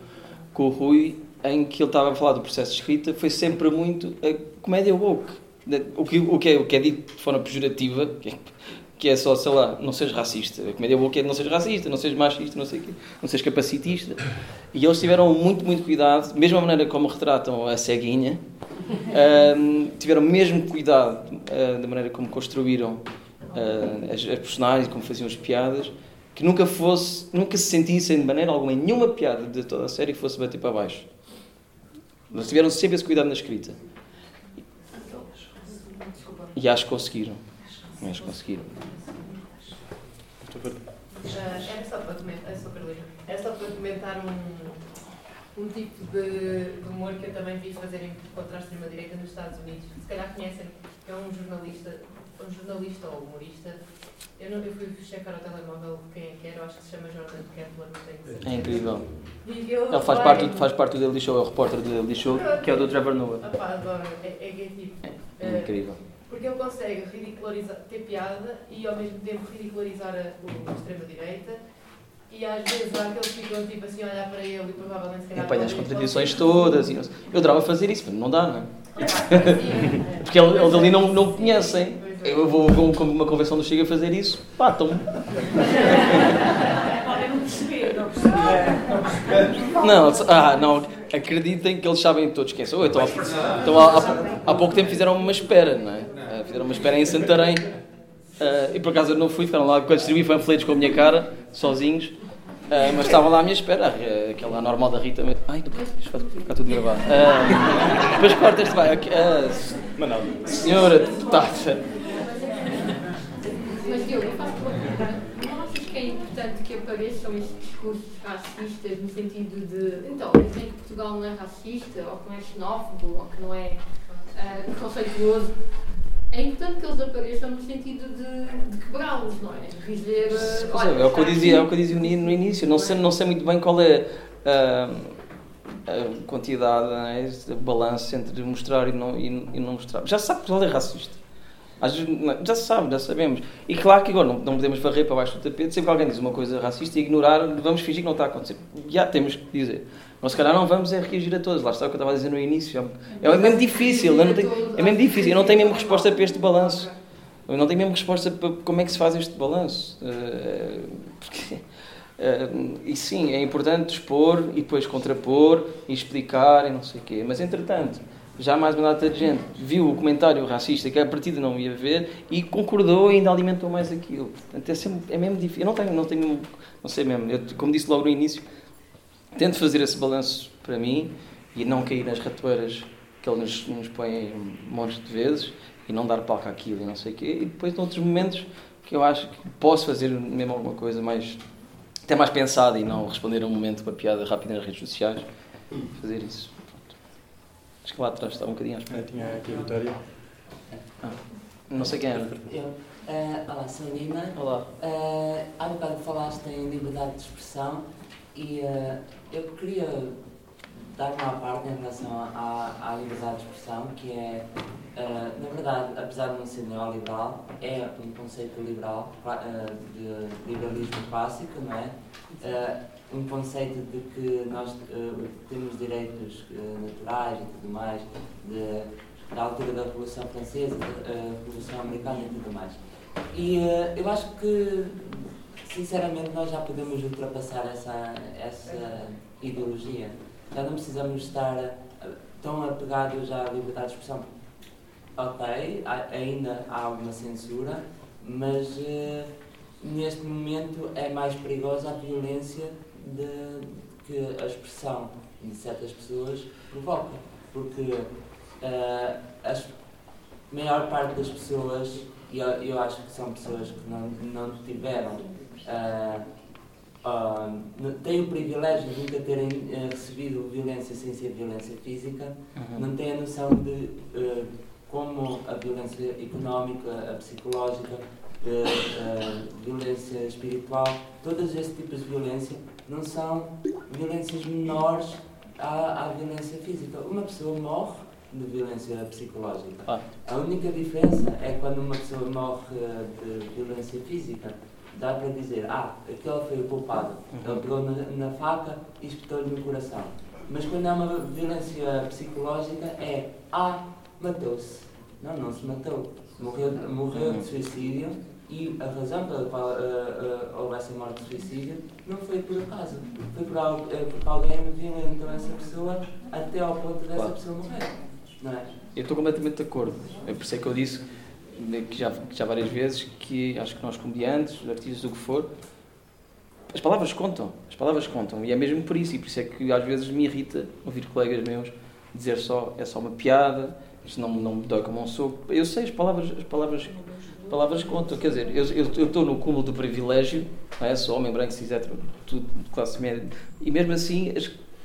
com o Rui, em que ele estava a falar do processo de escrita, foi sempre muito a comédia woke. O que, o que, é, o que é dito de forma pejorativa, que é, que só, sei lá, não sejas racista. A comédia boa que é não sejas racista, não sejas machista, não sei quê, não sejas capacitista. E eles tiveram muito, muito cuidado, mesmo a maneira como retratam a ceguinha, um, tiveram mesmo cuidado uh, da maneira como construíram uh, as, as personagens, como faziam as piadas, que nunca fosse, nunca se sentissem de maneira alguma, nenhuma piada de toda a série fosse bater para baixo. Eles tiveram sempre esse cuidado na escrita. E acho que conseguiram. Que conseguiram. Era só para comentar, é era só para comentar um, um tipo de, de, humor que eu também vi fazerem contra a extrema-direita nos Estados Unidos. Se calhar conhecem, é um jornalista, um jornalista ou humorista. Eu, não, eu fui checar o telemóvel quem é que era, acho que se chama Jordan Kepler, não tenho certeza. É incrível. Ele faz parte, faz parte do Daily Show, é o repórter do Daily Show, que é o do Trevor Noah. Opa, adoro, é, é, é tipo. É, é incrível. Uh, porque ele consegue ridicularizar, ter piada e ao mesmo tempo ridicularizar a, a extrema-direita. E às vezes há aqueles que ficam tipo assim a olhar para ele e provavelmente se calhar. Apanha as contradições todas. E não eu adorava fazer isso, mas não dá, não é? (laughs) Porque eles ele ali não, não conhecem. Eu vou com uma convenção do Chega a fazer isso, batam-me. (laughs) Não, ah, não, acreditem que eles sabem todos quem sou eu. Então, então há, há, há pouco tempo fizeram uma espera, não é? Fizeram uma espera em Santarém. Uh, e por acaso eu não fui, ficaram lá quando distribuí panfletos com a minha cara, sozinhos. Uh, mas estavam lá à minha espera, aquela normal da Rita. Ai, depois ficar tudo gravado. Uh, depois corta este vai. Uh, senhora deputada. Mas eu, eu faço uma pergunta. Não achas que é importante que apareçam esses discursos racistas no sentido de. Então, dizem que Portugal não é racista, ou que não é xenófobo, ou que não é uh, preconceituoso é importante que eles apareçam no sentido de, de quebrá-los, não é? Dizer. Olha, é, o que eu dizia, é o que eu dizia no início. Não sei, não sei muito bem qual é a, a quantidade, é? o balanço entre mostrar e não, e, e não mostrar. Já sabe que ele é racista. Já se sabe, já sabemos. E claro que agora não, não podemos varrer para baixo do tapete. Sempre que alguém diz uma coisa racista e ignorar, vamos fingir que não está a acontecer. Já temos que dizer. Mas se calhar não vamos é reagir a todos. Lá está o que eu estava a dizer no início. É, é mesmo difícil. Tenho, é mesmo difícil. Eu não tenho mesmo resposta para este balanço. Eu não tenho mesmo resposta para como é que se faz este balanço. Uh, porque, uh, e sim, é importante expor e depois contrapor e explicar e não sei o quê. Mas entretanto, já mais uma data de gente viu o comentário racista que a partida não ia ver e concordou e ainda alimentou mais aquilo. Portanto, é, sempre, é mesmo difícil. Eu não tenho, não tenho, não sei mesmo. Eu, como disse logo no início, tento fazer esse balanço para mim e não cair nas ratoeiras que ele nos, nos põe montes de vezes e não dar palco àquilo e não sei o quê. E depois, noutros momentos, que eu acho que posso fazer mesmo alguma coisa mais até mais pensada e não responder a um momento com a piada rápida nas redes sociais, fazer isso. Acho que lá atrás estava um bocadinho à espera. Tinha aqui a Vitória. Ah, não sei quem era. Eu. Uh, olá, sou a Nina. Olá. Uh, há bocado falaste em liberdade de expressão e uh, eu queria dar uma parte em relação à, à liberdade de expressão, que é, uh, na verdade, apesar de não ser neoliberal, é um conceito liberal, uh, de liberalismo clássico, não é? Uh, um conceito de que nós temos direitos naturais e tudo mais, de da altura da Revolução Francesa, da Revolução Americana e tudo mais. E uh, eu acho que, sinceramente, nós já podemos ultrapassar essa, essa ideologia. Já não precisamos estar uh, tão apegados à liberdade de expressão. Ok, ainda há alguma censura, mas uh, neste momento é mais perigosa a violência de, que a expressão de certas pessoas provoca. Porque uh, a maior parte das pessoas, e eu, eu, acho que são pessoas que não, não tiveram, uh, uh, têm o privilégio de nunca terem recebido violência sem ser violência física, uhum. não têm a noção de como a violência económica, a psicológica, a violência espiritual, todos esses tipos de violência não são violências menores à, à violência física. Uma pessoa morre de violência psicológica. Ah. A única diferença é quando uma pessoa morre de violência física, dá para dizer, ah, aquele foi o culpado. Uhum. Ele pegou na, na faca e espetou-lhe no coração. Mas quando é uma violência psicológica, é, ah, matou-se. Não, não se matou. Morreu, morreu de uhum. suicídio e a razão pela qual uh, uh, houve essa morte de suicídio não foi por acaso. Foi por, algo, uh, porque alguém violentou essa pessoa até ao ponto dessa claro. pessoa morrer. Não é? Eu estou completamente de acordo. É por isso é que eu disse que já, que já várias vezes que acho que nós comediantes, artistas, o que for, as palavras contam. As palavras contam. E é mesmo por isso. E por isso é que às vezes me irrita ouvir colegas meus dizer só é só uma piada, isto não, não me dói como um soco. Eu sei, as palavras, as palavras palavras contam. Quer dizer, eu estou no cúmulo do privilégio, não é? sou homem branco, hétero, tudo de classe média, e mesmo assim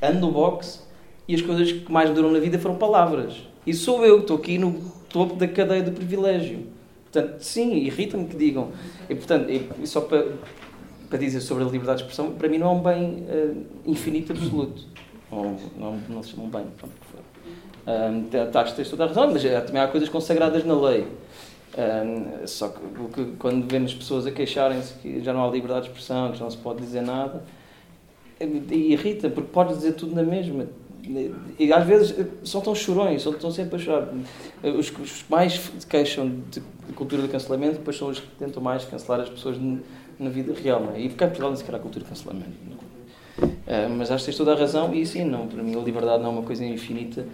ando no boxe e as coisas que mais duram na vida foram palavras. E sou eu, estou aqui no topo da cadeia do privilégio. Portanto, sim, irrita-me que digam. E, portanto, e só para, para dizer sobre a liberdade de expressão, para mim não é um bem uh, infinito absoluto. Não, não, não se chama um bem. Pronto, uh, tens toda a razão, mas eh, também há coisas consagradas na lei. Um, só que, que, quando vemos pessoas a queixarem-se que já não há liberdade de expressão, que já não se pode dizer nada, irrita, porque pode dizer tudo na mesma. E às vezes são tão chorões, são, estão sempre a chorar. Os que mais se queixam de cultura do cancelamento, depois são os que tentam mais cancelar as pessoas na vida real. Não é? E ficar em Portugal nem sequer há cultura de cancelamento. Uh, mas acho que tens toda a razão, e sim, não, para mim a liberdade não é uma coisa infinita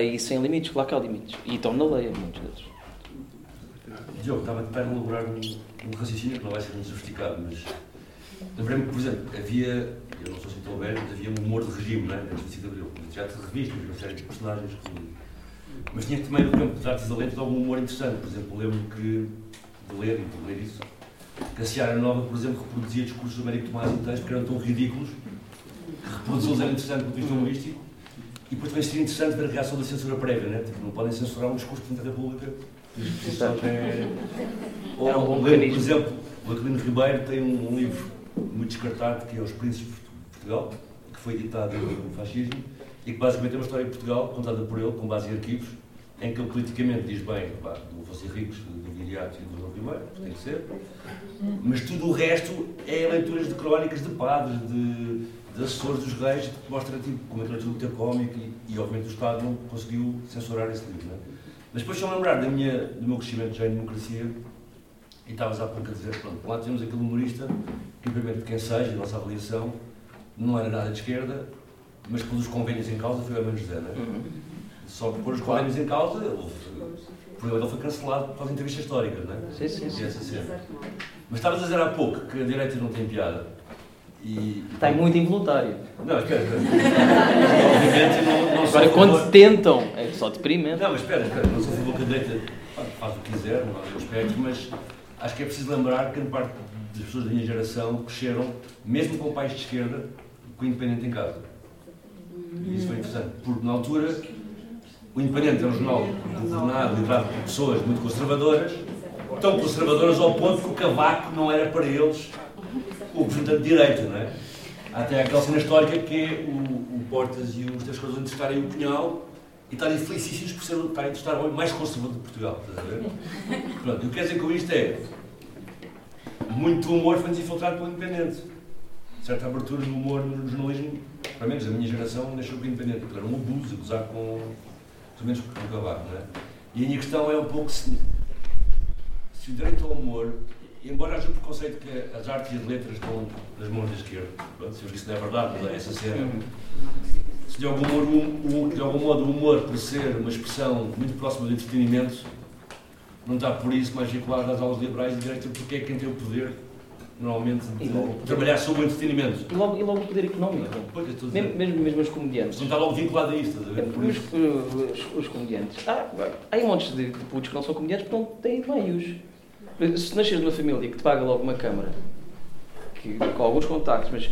e sem limites, claro que há limites. E estão na lei, muitos deles. Diogo, estava a tentar elaborar um, um raciocínio que não vai ser muito sofisticado, mas lembrei-me que, por exemplo, havia, eu não sou assim tão velho, mas havia um humor de regime, não é? Antes do 5 de Abril, já de revistas, uma série de personagens. Mas tinha também, no campo das artes letra, algum humor interessante. Por exemplo, lembro-me que, de ler e de ler isso, que a Seara Nova, por exemplo, reproduzia discursos do Américo Tomás em texto que eram tão ridículos que reproduzi-los era interessante do ponto de vista humorístico e depois também seria interessante ver a reação da censura prévia, né? tipo, não podem censurar um discurso da República é... Ou, é um bom por exemplo, o Aquilino Ribeiro tem um, livro muito descartado que é Os Príncipes de Portugal, que foi editado no fascismo e que basicamente é uma história de Portugal contada por ele, com base em arquivos, em que ele politicamente diz bem, pá, não fossem ricos, do Viriato e do João Ribeiro, tem que ser, mas tudo o resto é leituras de crónicas de padres, de, de assessores dos reis, que mostra tipo, como é que é tudo muito cómico e, e, obviamente o Estado não conseguiu censurar esse livro. Não é? Mas depois, se eu lembrar da minha, do meu crescimento já em democracia, e estavas há pouco a dizer, pronto, lá temos aquele humorista, que, obviamente, de quem seja, a nossa avaliação, não era nada de esquerda, mas pôs os convênios em causa foi o Armando José, não é? Uhum. Só que pôr os convênios em causa, houve, o programa foi cancelado por causa de entrevista histórica, não é? Sim, sim, sim. Mas estavas a dizer há pouco que a direita não tem piada. E, Está e, muito involuntário. Não, espera, espera. Obviamente não, não Agora, quando favor... tentam, é só deprimente. Não, mas espera, espera. Não sou a favor que a direita faz o que quiser, não há aspectos, mas acho que é preciso lembrar que grande parte das pessoas da minha geração cresceram, mesmo com pais de esquerda, com o Independente em casa. E isso foi interessante, porque na altura o Independente é um jornal governado, liderado por pessoas muito conservadoras, tão conservadoras ao ponto que o cavaco não era para eles o representante de direita, não é? Até aquela cena histórica que é o, o Portas e os três coisas entrevistarem o Cunhal e estarem felicíssimos por ser, estarem a entrevistar o homem mais conservador de Portugal, estás a ver? (laughs) Pronto, o que quer dizer com isto é muito humor foi-nos infiltrado pelo Independente. Certa abertura do humor no jornalismo, pelo menos a minha geração, deixou o Independente. Era um abuso, gozar com, pelo menos por acabar, não é? E a minha questão é um pouco se, se o direito ao humor, embora haja o preconceito que as artes e as letras estão nas mãos da esquerda, pronto, se isso não é verdade, mas é essa cena. Se de algum, modo, um, um, de algum modo o humor, por ser uma expressão muito próxima do entretenimento, não está por isso mais vinculado às aulas liberais de direito, porque é quem tem o poder, normalmente, de trabalhar sobre o entretenimento. E logo, e logo o poder económico. Pois, dizer. Mesmo, mesmo, mesmo os comediantes. Não está logo vinculado a isto, estás a ver? Por Os, isso. os, os comediantes. Ah, há aí montes de, de putos que não são comediantes porque não têm meios. Se nasceres numa família que te paga logo uma câmara, que, com alguns contactos, mas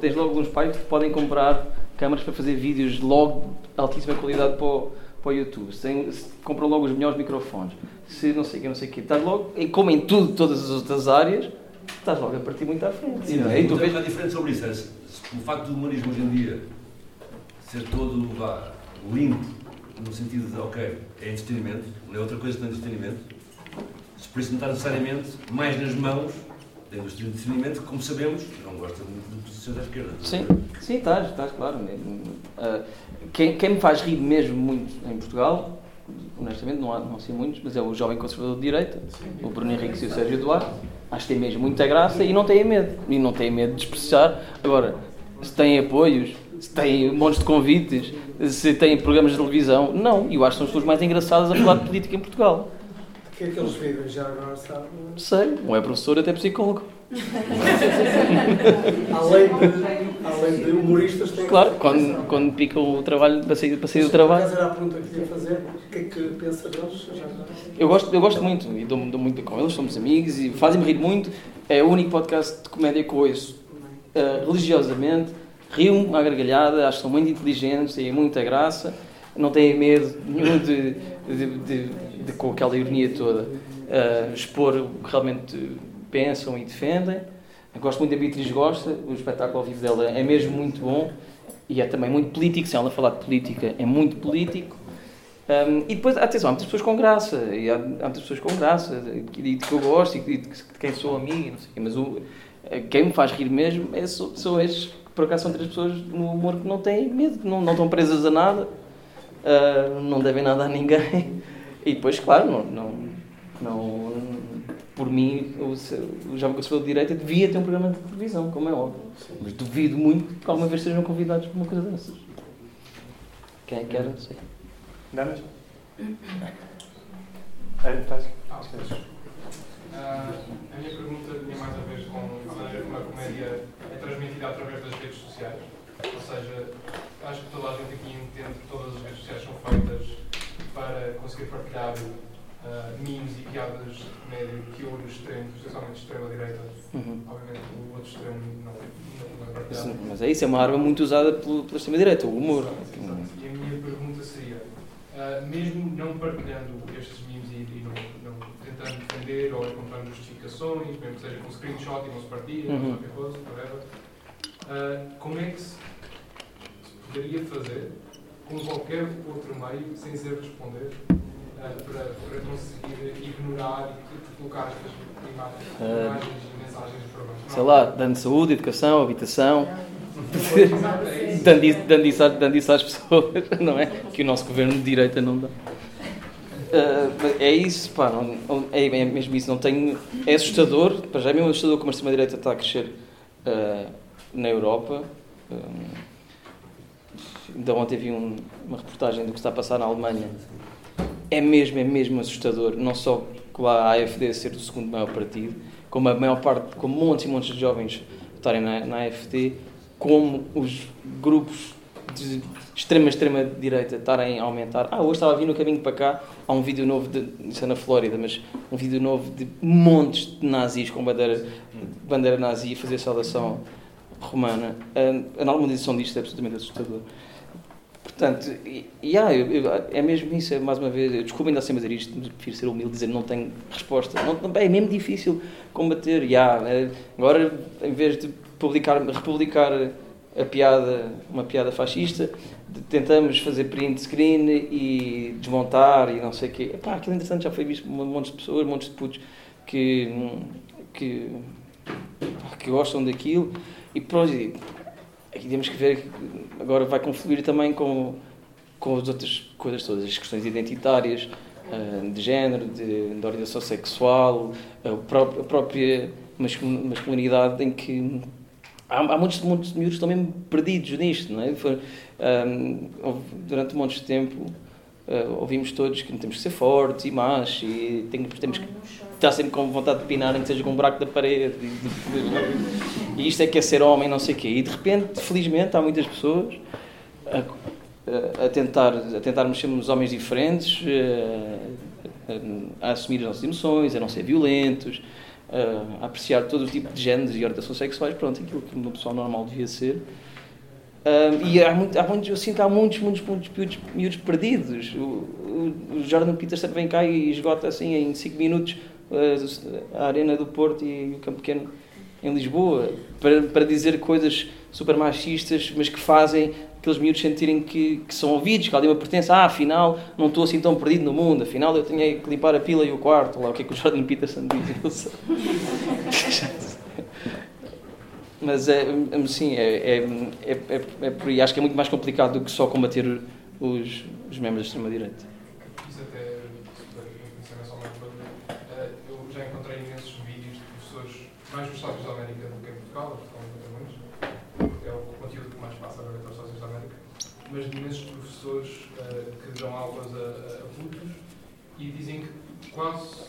tens logo uns pais que te podem comprar câmaras para fazer vídeos logo de altíssima qualidade para o, para o YouTube. Se, compram logo os melhores microfones. Se não sei o que, não sei o que. Estás logo, e como em tudo, todas as outras áreas, estás logo a partir muito à frente. Sim, não é? E tu mas é um vês- diferente sobre isso. é, o facto do humanismo hoje em dia ser todo vá, limpo, no sentido de, ok, é entretenimento, não é outra coisa que não é entretenimento, por isso não está necessariamente mais nas mãos da indústria do entretenimento, que, como sabemos, não gosta muito de posições à esquerda. Sim, sim, estás, estás, claro. Ah, quem, quem me faz rir mesmo muito em Portugal, honestamente, não há, não sei muitos, mas é o jovem conservador de direita, o Bruno Henrique e o Sérgio Duarte. Acho que tem mesmo muita graça e não têm medo. E não têm medo de expressar. Agora, se têm apoios, se têm montes de convites, se têm programas de televisão, não. E eu acho que são as pessoas mais engraçadas a falar de política em Portugal. O que é que eles vivem já agora, sabe? Sei, um é professor, até psicólogo. (laughs) Além de, além de humoristas, tem Claro, quando, quando picam o trabalho para sair, para sair do trabalho. acaso era a pergunta que queria fazer. O que é que pensa deles? Eu gosto, eu gosto muito e dou, dou muito com eles, somos amigos e fazem-me rir muito. É o único podcast de comédia que eu ouço uh, religiosamente. Rio-me à gargalhada, acho que são muito inteligentes, têm muita graça, não têm medo nenhum de, de, de, de, com aquela ironia toda, uh, expor o que realmente pensam e defendem. Eu gosto muito da Beatriz Gosta, o espetáculo ao vivo dela é mesmo muito bom e é também muito político. Se ela falar de política, é muito político. Um, e depois, atenção, há muitas pessoas com graça, e há, há muitas pessoas com graça, de, de que eu gosto e de, de quem sou amigo, e não sei mas o, quem me faz rir mesmo é, são, são que por acaso são três pessoas no humor que não têm medo, que não, não estão presas a nada, uh, não devem nada a ninguém. E depois, claro, não, não, não por mim, o, o Jovem Conservador de Direita devia ter um programa de televisão, como é óbvio. Mas duvido muito que alguma vez sejam convidados para uma coisa dessas. Quem é que era? Não sei. Damas? É, estás? Ah, a minha pergunta tinha mais a ver com a maneira como a comédia é transmitida através das redes sociais. Ou seja, acho que toda a gente aqui entende que todas as redes sociais são feitas para conseguir partilhar uh, memes e piadas de comédia que o extremo, especialmente extrema-direita, Uhum. obviamente o outro extremo não, não, é partilhado. Sim, Mas é isso, é uma arma muito usada pelo- pela extrema-direita, o humor. E a minha pergunta seria, ah, mesmo não partilhando estes memes e, e não, não tentando defender ou encontrando justificações, mesmo que seja com screenshot e não se partilha, Uhum. qualquer coisa, whatever, ah, como é que se, se poderia fazer com qualquer outro meio, sem ser responder, ah, para, para conseguir ignorar e colocar estas imagens, Ah. imagens e mensagens para baixo? Sei lá, dando saúde, educação, habitação, dando, isso, dando, isso, dando isso às pessoas, (laughs) não é? Que o nosso governo de direita não dá. Mas é isso, pá, não- é, é mesmo isso, não tenho. É assustador, para já é mesmo assustador como a extrema-direita está a crescer ah, na Europa. Ainda ontem vi um- uma reportagem do que está a passar na Alemanha. É mesmo, é mesmo assustador, não só com a AFD ser o segundo maior partido, como a maior parte, como montes e montes de jovens votarem na, na AFD, como os grupos de extrema, extrema direita estarem a aumentar. Ah, hoje estava a vir no caminho para cá, há um vídeo novo, de, isso é na Flórida, mas um vídeo novo de montes de nazis com bandeira, bandeira nazi a fazer saudação romana. A, a normalização disto é absolutamente assustador. Portanto, e, e, ah, eu- eu- é mesmo isso, é, mais uma vez, eu desculpa ainda assim dizer isto, prefiro ser humilde dizer não tenho resposta. Não, é mesmo difícil combater. E, ah, é, agora, em vez de publicar, republicar a piada, uma piada fascista, tentamos fazer print screen e desmontar e não sei o quê. Epá, aquilo interessante já foi visto por um monte de pessoas, montes de putos que, que, que gostam daquilo. E pronto, aqui temos que ver que agora vai confluir também com, com as outras coisas todas, as questões identitárias, uh, de género, de, de orientação sexual, a, pró a própria masculinidade em que há, há muitos, muitos miúdos também perdidos nisto, não é? Foi, um, durante um monte de tempo uh, ouvimos todos que temos que ser fortes e machos e tem, temos que estar sempre com vontade de pinar, nem que seja com um buraco da parede e, isto é que é ser homem, não sei o quê. E de repente, felizmente, há muitas pessoas a, a tentar, a tentarmos sermos homens diferentes, a, a, a assumir as nossas emoções, a não ser violentos, a apreciar todo o tipo de géneros e orientações sexuais, pronto, aquilo que uma pessoa normal devia ser. Uh, e há, muito, há muitos, eu sinto há muitos, muitos, muitos miúdos, miúdos perdidos. O, o, Jordan Peterson vem cá e esgota assim em 5 minutos a Arena do Porto e o Campo Pequeno em Lisboa para, para dizer coisas super machistas, mas que fazem aqueles miúdos sentirem que, que são ouvidos, que alguém uma pertença. Ah, afinal, não estou assim tão perdido no mundo, afinal eu tinha que limpar a pila e o quarto. Lá, o que é que o Jordan Peterson diz? (laughs) Mas é, sim, é, é, é, é, por aí. Acho que é muito mais complicado do que só combater os, os membros da extrema-direita. Isso até, eu já encontrei imensos vídeos de professores mais nos Estados da América do que em Portugal, mas de imensos professores uh, que dão aulas a, a putos e dizem que quase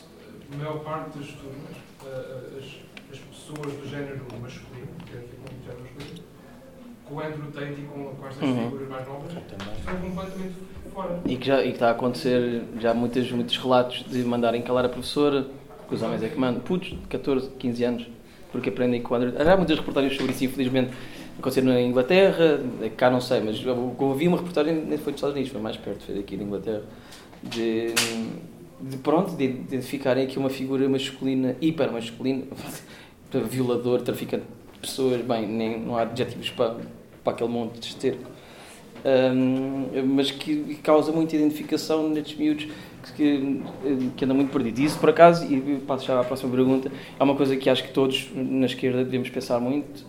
a maior parte das turmas, uh, as, as, pessoas do género masculino, que é o género masculino, com o Andrew Tate e com, com estas uhum. figuras mais novas, estão completamente fora. E que, já, e que está a acontecer já muitos, muitos relatos de mandarem calar a professora, que os homens é que mandam, putos de 14, 15 anos, porque aprendem Andrew Há muitas reportagens sobre isso, infelizmente aconteceu na Inglaterra, cá não sei, mas eu ouvi uma reportagem, nem foi dos Estados Unidos, foi mais perto, foi daqui da Inglaterra, de, de pronto, de identificarem aqui uma figura masculina, hiper masculina, (laughs) violador, traficante de pessoas, bem, nem, não há adjetivos para, para aquele monte de esterco. Um, mas que causa muita identificação nestes miúdos que, que andam muito perdidos. Isso, por acaso, e passo já à próxima pergunta, é uma coisa que acho que todos na esquerda devemos pensar muito,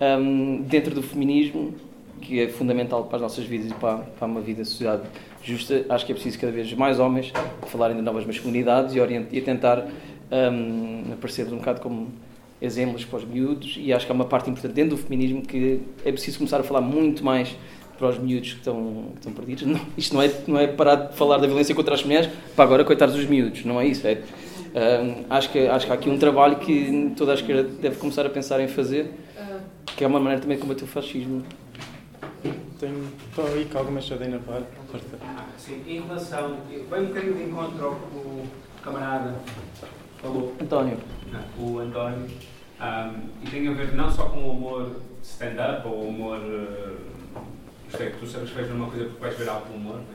um, dentro do feminismo, que é fundamental para as nossas vidas e para, para uma vida sociedade justa, acho que é preciso cada vez mais homens falarem de novas masculinidades e, orient, e tentar um, aparecer um bocado como exemplos para os miúdos e acho que é uma parte importante dentro do feminismo que é preciso começar a falar muito mais para os miúdos que estão, que estão perdidos. Não, isto não é, não é parar de falar da violência contra as mulheres para agora coitados dos miúdos, não é isso. É, um, acho, que, acho que há aqui um trabalho que toda a esquerda deve começar a pensar em fazer que é uma maneira também de combater o fascismo. Tenho estou aí com alguma chadinha na parte. Sim, em relação. Vai um bocadinho de encontro ao que o camarada falou. António. Não, o António. Um, e tem a ver não só com o humor stand-up ou o humor. Uh, é que tu sabes escrever uma coisa porque vais ver algo humor, né?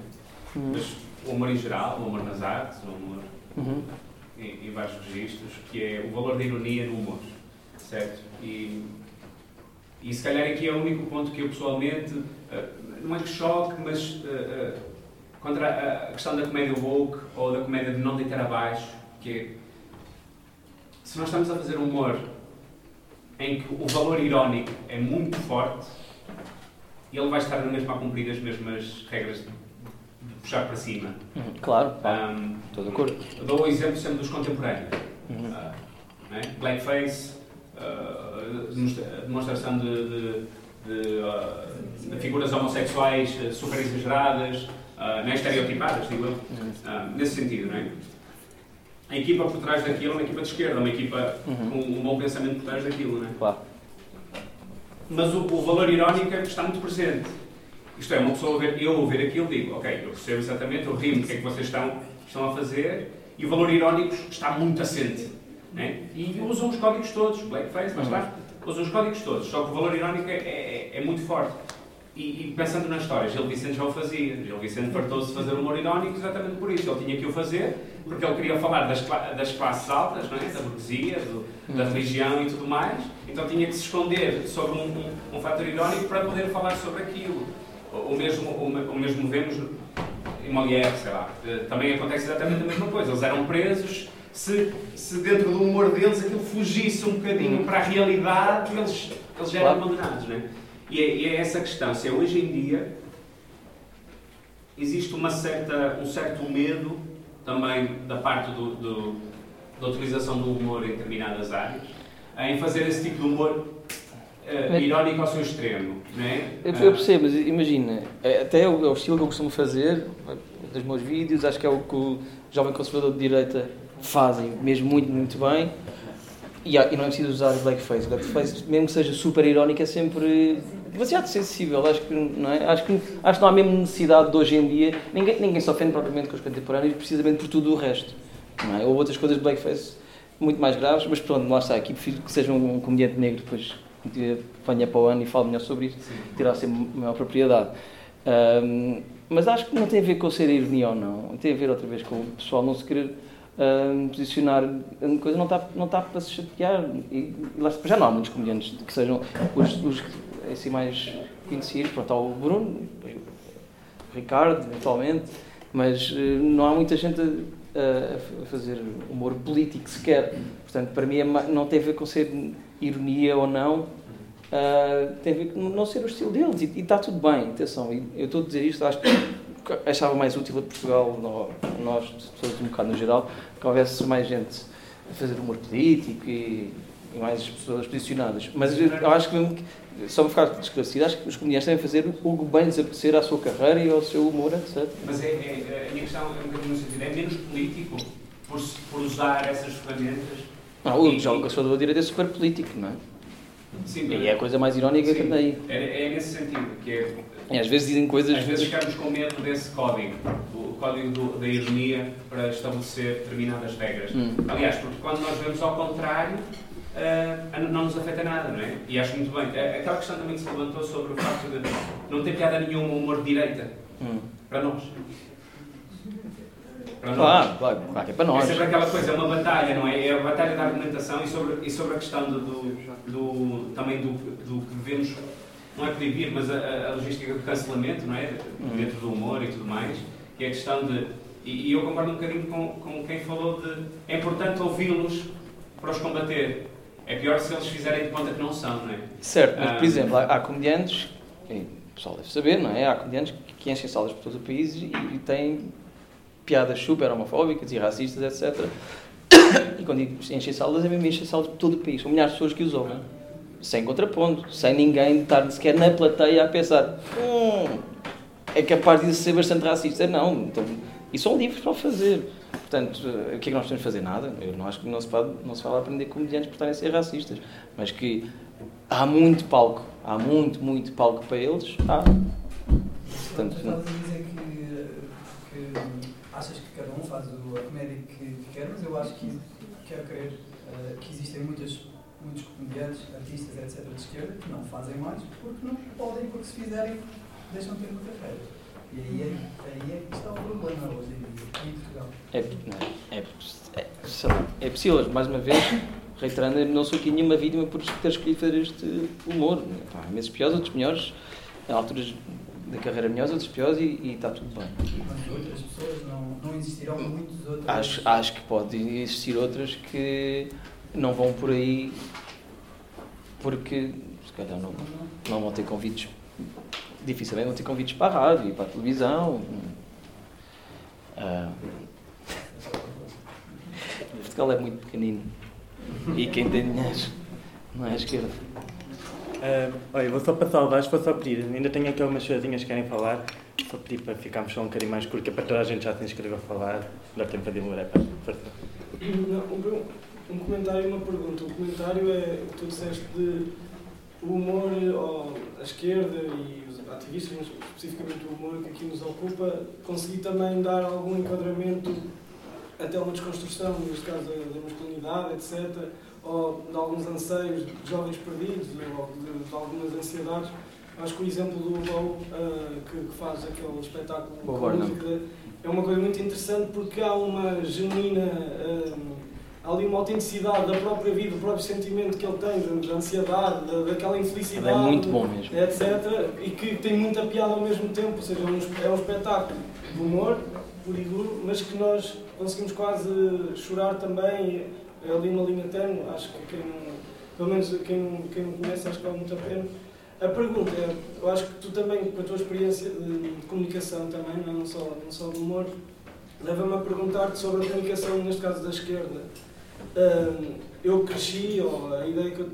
uhum. mas o humor em geral, o humor nas artes, o humor uhum. em, em vários registros, que é o valor da ironia no humor. Certo? E e se calhar aqui é o único ponto que eu pessoalmente, uh, não é que choque, mas uh, uh, contra a questão da comédia woke ou da comédia de não deitar abaixo, que é, se nós estamos a fazer humor em que o valor irónico é muito forte, ele vai estar na mesma a cumprir as mesmas regras de, puxar para cima. Uhum, claro, um, estou de acordo. Dou o exemplo sempre dos contemporâneos. Uhum. Né? Blackface, demonstração de, de, de, uh, de, figuras homossexuais uh, super exageradas, uh, nem estereotipadas, digo eu, uh, nesse sentido, não é? A equipa por trás daquilo é uma equipa de esquerda, uma equipa uhum. com um bom pensamento por trás daquilo, não é? Claro. Mas o, o valor irónico é está muito presente. Isto é, uma pessoa ver, eu ouvir aquilo digo, ok, eu percebo exatamente, eu rimo o que é que vocês estão, estão a fazer, e o valor irónico está muito assente. Né? E usam os códigos todos, blackface, mas lá, usam os códigos todos, só que o valor irónico é, é, é muito forte. E, e, pensando nas histórias, Gil Vicente já o fazia. Gil Vicente fartou-se de fazer humor irónico exatamente por isso. Ele tinha que o fazer porque ele queria falar das, das classes altas, não é? da burguesia, do, da religião e tudo mais. Então tinha que se esconder sobre um, um, um fator irónico para poder falar sobre aquilo. O mesmo, o, o mesmo vemos em Molière, sei lá. Também acontece exatamente a mesma coisa. Eles eram presos se, se dentro do humor deles aquilo fugisse um bocadinho para a realidade, eles, eles já eram abandonados. Não é? E, é, e é essa questão. Se é hoje em dia, existe uma certa, um certo medo também da parte do, do, da utilização do humor em determinadas áreas, em fazer esse tipo de humor uh, irónico ao seu extremo. Não é? Eu, eu percebo, mas imagina, é, até é o, é o estilo que eu costumo fazer, dos meus vídeos, acho que é o que o jovem conservador de direita fazem mesmo muito, muito bem. E, e não é preciso usar blackface. Blackface, mesmo que seja super irónico, é sempre demasiado sensível. Acho que não, é? acho que, acho que não há mesmo necessidade de hoje em dia. Ninguém, ninguém se ofende propriamente com os contemporâneos, precisamente por tudo o resto. Não é? Ou outras coisas de blackface muito mais graves, mas pronto, lá está. Aqui prefiro que seja um, um comediante negro depois venha para o ano e fale melhor sobre isso, tirar sempre maior propriedade. Um, mas acho que não tem a ver com ser ironia ou não. Tem a ver outra vez com o pessoal não se querer uh, posicionar. A coisa não está, não está para se chatear. E lá, já não há muitos comediantes que sejam os, os assim, mais conhecidos. Pronto, há o Bruno, o Ricardo, eventualmente, mas uh, não há muita gente a, a, fazer humor político sequer. Portanto, para mim é, não tem a ver com ser ironia ou não. Uh, tem a ver com não ser o estilo deles e, e está tudo bem, atenção, eu estou a dizer isto, acho que achava mais útil a Portugal, nós, pessoas um bocado no geral, que houvesse mais gente a fazer humor político e, e mais pessoas posicionadas. Mas eu, acho que, só para ficar esclarecido, acho que os comediantes devem fazer o que bem desaparecer à sua carreira e ao seu humor, etc. Mas é, é, a minha questão é um bocadinho no sentido, é menos político por, por usar essas ferramentas? Não, o João Caçador da Direita é super político, não é? Sim, e é a coisa mais irónica que tem. É, é nesse sentido, que é e às vezes dizem coisas. Às vezes ficamos com medo desse código, o código do, da ironia, para estabelecer determinadas regras. Hum. Aliás, porque quando nós vemos ao contrário, uh, não nos afeta nada, não é? E acho muito bem. É, aquela questão também que se levantou sobre o facto de não ter piada nenhuma humor de direita. Hum. Para nós. Para claro, nós. claro, claro que é para nós. É sempre aquela coisa, é uma batalha, não é? É a batalha da argumentação e sobre, e sobre a questão do, do, do também do, do que devemos não é proibir, mas a, a logística do cancelamento, não é? Uhum. Dentro do humor e tudo mais, que é a questão de. E, e eu concordo um bocadinho com, com quem falou de. É importante ouvi-los para os combater. É pior se eles fizerem de conta que não são, não é? Certo, mas por exemplo, há, há comediantes, o pessoal deve saber, não é? Há comediantes que enchem salas por todo o país e, e têm piadas super homofóbicas e racistas, etc. (coughs) E quando digo enchem salas, é mesmo enchem salas por todo o país. São milhares de pessoas que os ouvem sem contraponto, sem ninguém estar sequer na plateia a pensar hum, é capaz de ser bastante racista. Não, então, e são livres para o fazer. Portanto, eh, o que é que nós de fazer? Nada. Eu não acho que não se, pode, não se fala aprender comediantes por estarem a ser racistas, mas que há muito palco, há muito, muito palco para eles. Há. Portanto, a dizer que, achas que cada um faz a comédia que, que quer, mas eu acho que quero crer uh, que existem muitas muitos comediantes, artistas, etc., de esquerda, que não fazem mais porque não podem, porque se fizerem, deixam de ter uma carreira. E aí é, aí é que está o problema hoje em Portugal. É, é, é, é, é possível, mais uma vez, reiterando, não sou aqui nenhuma vítima por ter escolhido fazer este humor. Há meses piores, outros melhores, há alturas da carreira melhores, outros piores e, e está tudo bem. Mas outras pessoas não, não existirão muitas outras? Acho, acho que pode existir outras que não vão por aí porque se calhar não, não vão ter convites, dificilmente vão ter convites para a rádio e para a televisão. Ah, Portugal é muito pequenino e quem tem dinheiro não é a esquerda. Uh, olha, vou só passar o baixo, vou só pedir, ainda tenho aqui algumas coisinhas que querem falar, só pedir para ficarmos só um bocadinho mais curto, que é para toda a gente já se inscreveu a falar, dá tempo para demorar, para força. Não, um comentário e uma pergunta. O comentário é o que tu disseste de o humor, ou a esquerda e os ativistas, mas especificamente o humor que aqui nos ocupa, conseguir também dar algum enquadramento até uma desconstrução, neste caso da masculinidade, etc., ou de alguns anseios de jovens perdidos, ou de, de algumas ansiedades. Acho que o exemplo do Low, uh, que, que, faz aquele espetáculo com música, é uma coisa muito interessante porque há uma genuína. Uh, há ali uma autenticidade da própria vida, do próprio sentimento que ele tem, da ansiedade, da, daquela infelicidade, é muito bom mesmo. etc. E que tem muita piada ao mesmo tempo, ou seja, é um, é um espetáculo de humor, puro e duro, mas que nós conseguimos quase chorar também, é ali uma linha termo, acho que quem não, pelo menos quem, quem não conhece, acho que vale muito a pena. A pergunta é, eu acho que tu também, com a tua experiência de, de comunicação também, não, é? não, só, não só do humor, leva-me a perguntar-te sobre a comunicação, neste caso da esquerda. Eu cresci, ou a ideia que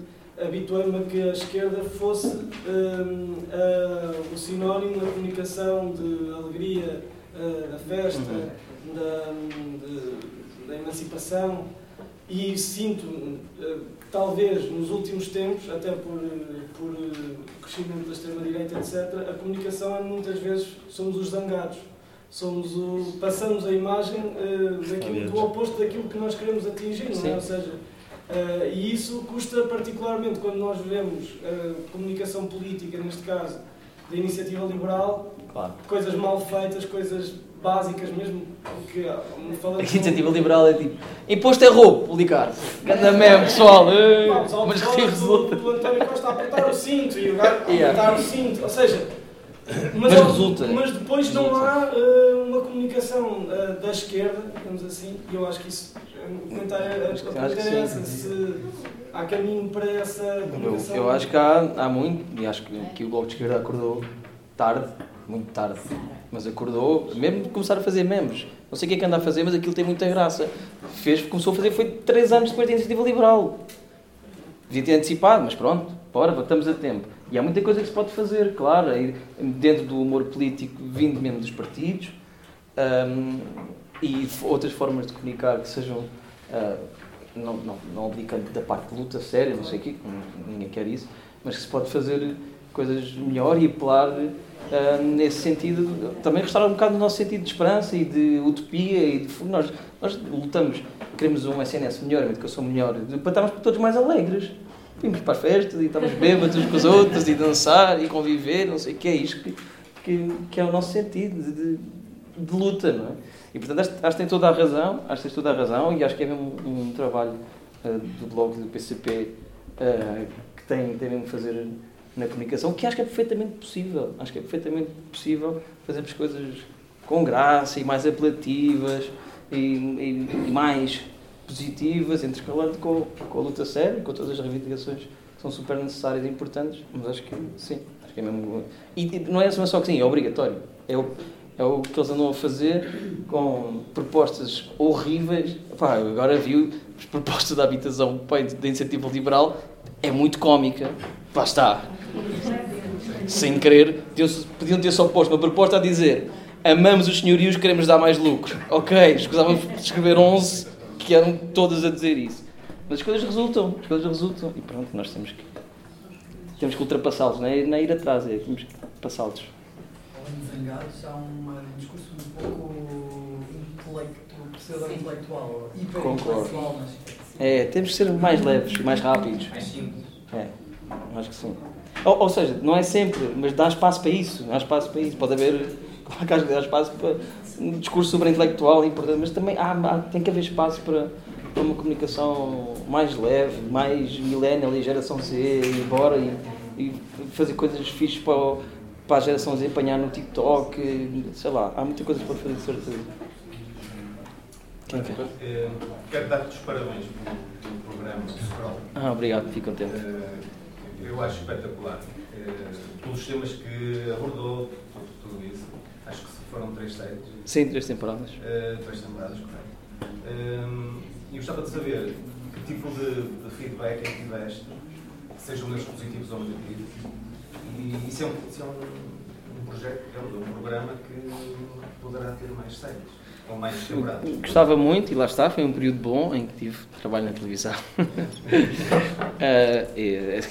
habituei-me a que a esquerda fosse o sinónimo da comunicação de alegria, uh, da festa, Uhum. da, de- da emancipação e sinto que talvez nos últimos tempos, até por, por crescimento da extrema-direita, etc., a comunicação é muitas vezes somos os zangados. Somos o, passamos a imagem uh, daquilo, do oposto daquilo que nós queremos atingir, não é? Ou seja, uh, e isso custa particularmente quando nós vemos uh, comunicação política, neste caso, da iniciativa liberal, Claro. coisas mal feitas, coisas básicas mesmo, que ah, falando A iniciativa liberal é tipo: imposto é roubo, publicar. Ganda mesmo, pessoal. Mas que resulta. do António Costa a apertar o cinto e o gajo a Yeah. apertar o cinto, ou seja, Mas ao- resulta. mas depois não há eh, uma comunicação eh, da esquerda, digamos assim, e eu acho que isso, eh, o comentário é, essa, se há caminho para essa Eu, comunicação. eu acho que há, há muito, e acho que, que o Bloco de Esquerda acordou tarde, muito tarde, mas acordou, mesmo de começar a fazer memes. Não sei o que é que anda a fazer, mas aquilo tem muita graça. Fez, começou a fazer, foi 3 anos depois da iniciativa liberal. Devia ter antecipado, mas pronto, bora, estamos a tempo. E há muita coisa que se pode fazer, claro, dentro do humor político vindo mesmo dos partidos hum, e outras formas de comunicar que sejam ah, não, não, não abdicando da parte de luta séria, não sei o quê, ninguém quer isso, mas que se pode fazer coisas melhor e apelar ah, nesse sentido, também restaurar um bocado o nosso sentido de esperança e de utopia e de nós, nós lutamos, queremos um SNS melhor, uma educação melhor, para estarmos todos mais alegres. Vimos para as festas e estamos bêbados uns com os outros e dançar e conviver, não sei o que é isto que, que, que é o nosso sentido de, de, luta, não é? E portanto acho, acho que tem toda a razão, acho que tens toda a razão e acho que é mesmo um, um trabalho ah, do blog do PCP ah, que tem, tem mesmo fazer na comunicação, que acho que é perfeitamente possível. Acho que é perfeitamente possível fazermos coisas com graça e mais apelativas e, e- e mais positivas, intercalando com, com a luta séria, com todas as reivindicações que são super necessárias e importantes, mas acho que sim, acho que é mesmo. E, e não é só que sim, é obrigatório. É o, é o que eles andam a fazer com propostas horríveis. Pá, agora vi as propostas da habitação pá, da iniciativa liberal, é muito cómica. Lá está. Sem querer, podiam ter só posto uma proposta a dizer amamos os senhorios, queremos dar mais lucro. Ok, escusavam de escrever 11 que eram todas a dizer isso. Mas as coisas resultam, as coisas resultam. E pronto, nós temos que, temos que ultrapassá-los, não é, não é ir atrás, é temos que passá-los. De zangados, há um discurso um pouco intelectual, pseudo-intelectual, hiper-intelectual, mas É, temos que ser mais leves, mais rápidos. É, acho que sim. Ou, ou seja, não é sempre, mas dá espaço para isso. Há espaço para isso. Pode haver, (laughs) claro que dá espaço para um discurso super intelectual importante, mas também há, há- tem que haver espaço para, para uma comunicação mais leve, mais millennial e geração Z, e embora e, e fazer coisas fixas para, o- para a geração Z apanhar no TikTok, sei lá, há muita coisa para fazer de certeza. Quem quer? Eh, Quero dar-te os parabéns pelo, pelo programa do Scroll. Ah, obrigado, fico contente. Eh, Eu acho espetacular. Eh, Pelos temas que abordou, tudo, tudo isso. Acho que foram três séries. Sim, três temporadas. Eh, três temporadas, correto. Eh, E gostava de saber que tipo de, de feedback é que tiveste, sejam eles positivos ou negativos. E isso é um, isso é um, um projeto, é um, um programa que poderá ter mais séries. Ou mais temporadas. Gostava muito, e lá está, foi um período bom em que tive trabalho na televisão. Ah, (laughs) e, acho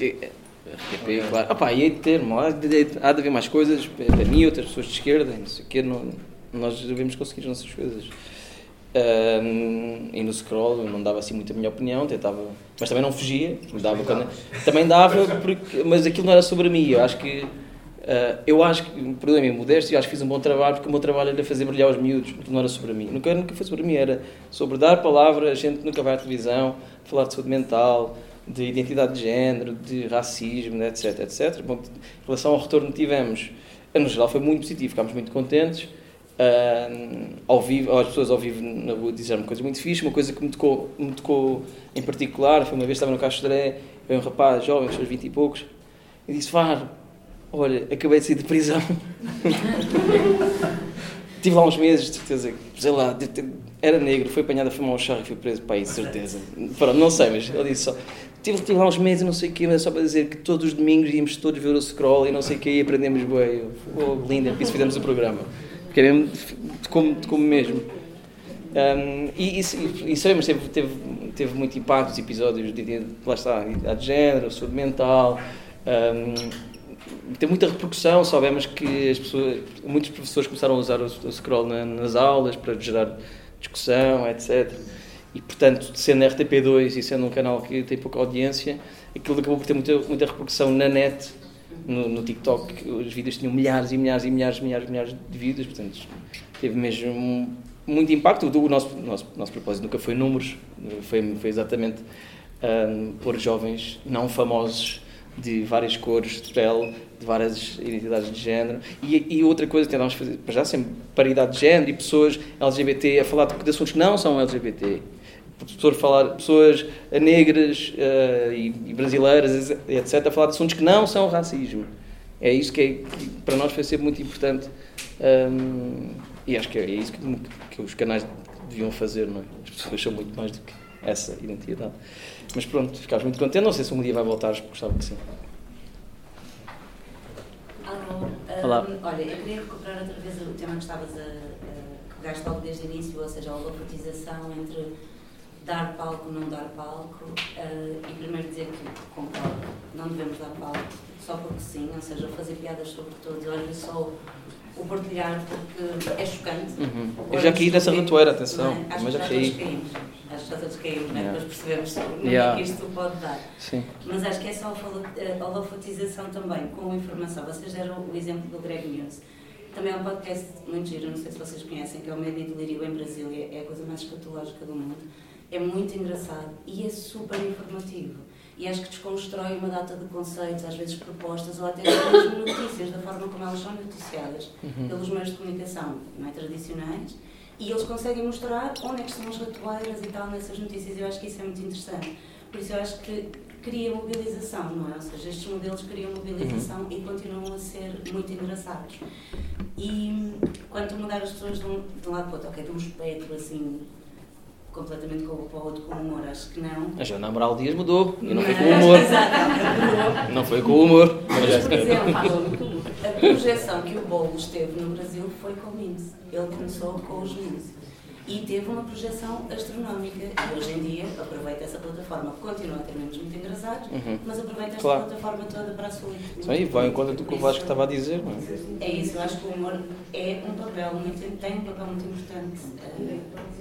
RTP, claro. Opa, e hei de ter, há de, há de haver mais coisas para mim, outras pessoas de esquerda, não sei o quê, não, nós devemos conseguir as nossas coisas. Ah, e no scroll não dava assim muito a minha opinião, tentava, mas também não fugia, dava quando- também dava, porque, mas aquilo não era sobre mim, eu acho que Uh, eu acho que, perdoem-me, modesto, eu acho que fiz um bom trabalho porque o meu trabalho era fazer brilhar os miúdos, não era sobre mim. Nunca, nunca foi sobre mim, era sobre dar palavra a gente nunca vai à televisão, falar de saúde mental, de identidade de género, de racismo, etc, etc. Bom, em relação ao retorno que tivemos, no geral foi muito positivo, ficámos muito contentes. Uh, ao vivo, as pessoas ao vivo na rua disseram coisas muito fixe, uma coisa que me tocou, me tocou em particular, foi uma vez estava no Castro Dré, um rapaz jovem, com seus 20 e poucos, e disse, Faro, Olha, acabei de sair de prisão. (laughs) Tive lá uns meses, de certeza, sei lá, era negro, foi apanhado a fumar um charro e fui preso para aí, de certeza. Pronto, não sei, mas ele disse só. Tive, tive lá uns meses e não sei o quê, mas é só para dizer que todos os domingos íamos todos ver o scroll e não sei o quê e aprendemos bem. Oh, linda, por isso fizemos o programa. Porque mesmo de como, de como mesmo. Um, e isso aí, mas teve, teve, teve muito impacto, os episódios de, de, lá está, identidade de género, saúde mental. Um, tem muita repercussão, soubemos que as pessoas, muitos professores começaram a usar o, o scroll na, nas aulas para gerar discussão, etc. E, portanto, sendo na RTP2 e sendo um canal que tem pouca audiência, aquilo acabou por ter muita, muita repercussão na net, no, no TikTok. Os vídeos tinham milhares e milhares e milhares e milhares, milhares de vídeos, portanto, teve mesmo muito impacto. O nosso, nosso, nosso propósito nunca foi números, foi, foi exatamente um, pôr jovens não famosos de várias cores de pele, de várias identidades de género. E, e outra coisa tentámos fazer, para já, sempre paridade de género e pessoas LGBT a falar de, de assuntos que não são LGBT. Pessoas, falar, pessoas negras eh, e, e brasileiras, etc., a falar de assuntos que não são racismo. É isso que, é, que para nós foi sempre muito importante. hum, e acho que é isso que, que os canais deviam fazer, não é? As pessoas são muito mais do que essa identidade. Mas pronto, ficámos muito contentes. Não sei se um dia vai voltar, gostava que sim. Olá. olha, eu queria recuperar outra vez o tema que estavas a, a que pegaste logo desde o início, ou seja, a holofotização entre dar palco não dar palco. eh, e primeiro dizer que concordo, não devemos dar palco só porque sim, ou seja, fazer piadas sobre. Eu às vezes só o partilhar porque é chocante. Uhum. Eu é já caí nessa estúpido, ratoeira, atenção, não é? Acho mas que já caí. caímos. Acho que já todos caímos, é? Yeah. Depois percebemos Yeah. é que isto pode dar. Sim. Mas acho que é só a falo- a holofotização também, com informação. Vocês deram o exemplo do Greg News. Também é um podcast muito giro, não sei se vocês conhecem, que é o Medo e Delírio em Brasília, é a coisa mais escatológica do mundo. É muito engraçado e é super informativo. E acho que desconstrói uma data de conceitos, às vezes propostas, ou até mesmo notícias, da forma como elas são noticiadas Uhum. pelos meios de comunicação não é, tradicionais. E eles conseguem mostrar onde é que estão as ratoeiras e tal nessas notícias. Eu acho que isso é muito interessante. Por isso eu acho que cria mobilização, não é? Ou seja, estes modelos criam mobilização e continuam a ser muito engraçados. E quanto a mudar as pessoas de um, de um lado para o outro, ok, de um espectro assim, completamente com, para o outro com humor, acho que não. A Joana Amaral Dias mudou e não foi com humor. Exato. Não foi com humor. Mas, por exemplo, a projeção que o Boulos teve no Brasil foi com o Memes. Ele começou com os Memes. E teve uma projeção astronómica. E hoje em dia aproveita essa plataforma. Continua a ter memes muito engraçados, Uhum. mas aproveita esta Claro. plataforma toda para a sua. Isso aí vai em conta do que o Vasco estava a dizer. Não é? É isso, eu acho que o humor é um papel muito, tem um papel muito importante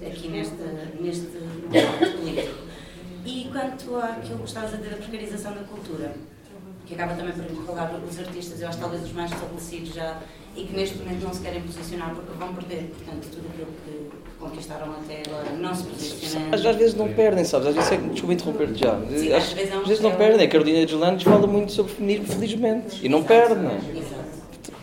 eh, aqui nesta, neste momento político. E quanto àquilo que estavas a dizer da precarização da cultura, que acaba também por enrolar os artistas, eu acho que talvez os mais estabelecidos já, e que neste momento não se querem posicionar porque vão perder, portanto, tudo aquilo que conquistaram até agora, não se posicionando. Às, às vezes não perdem, sabes? Às vezes é, desculpa interromper-te já. Sim, às, às vezes é às vezes não é perdem. A Carolina de Landes fala muito sobre feminismo, felizmente. E não perde, não é?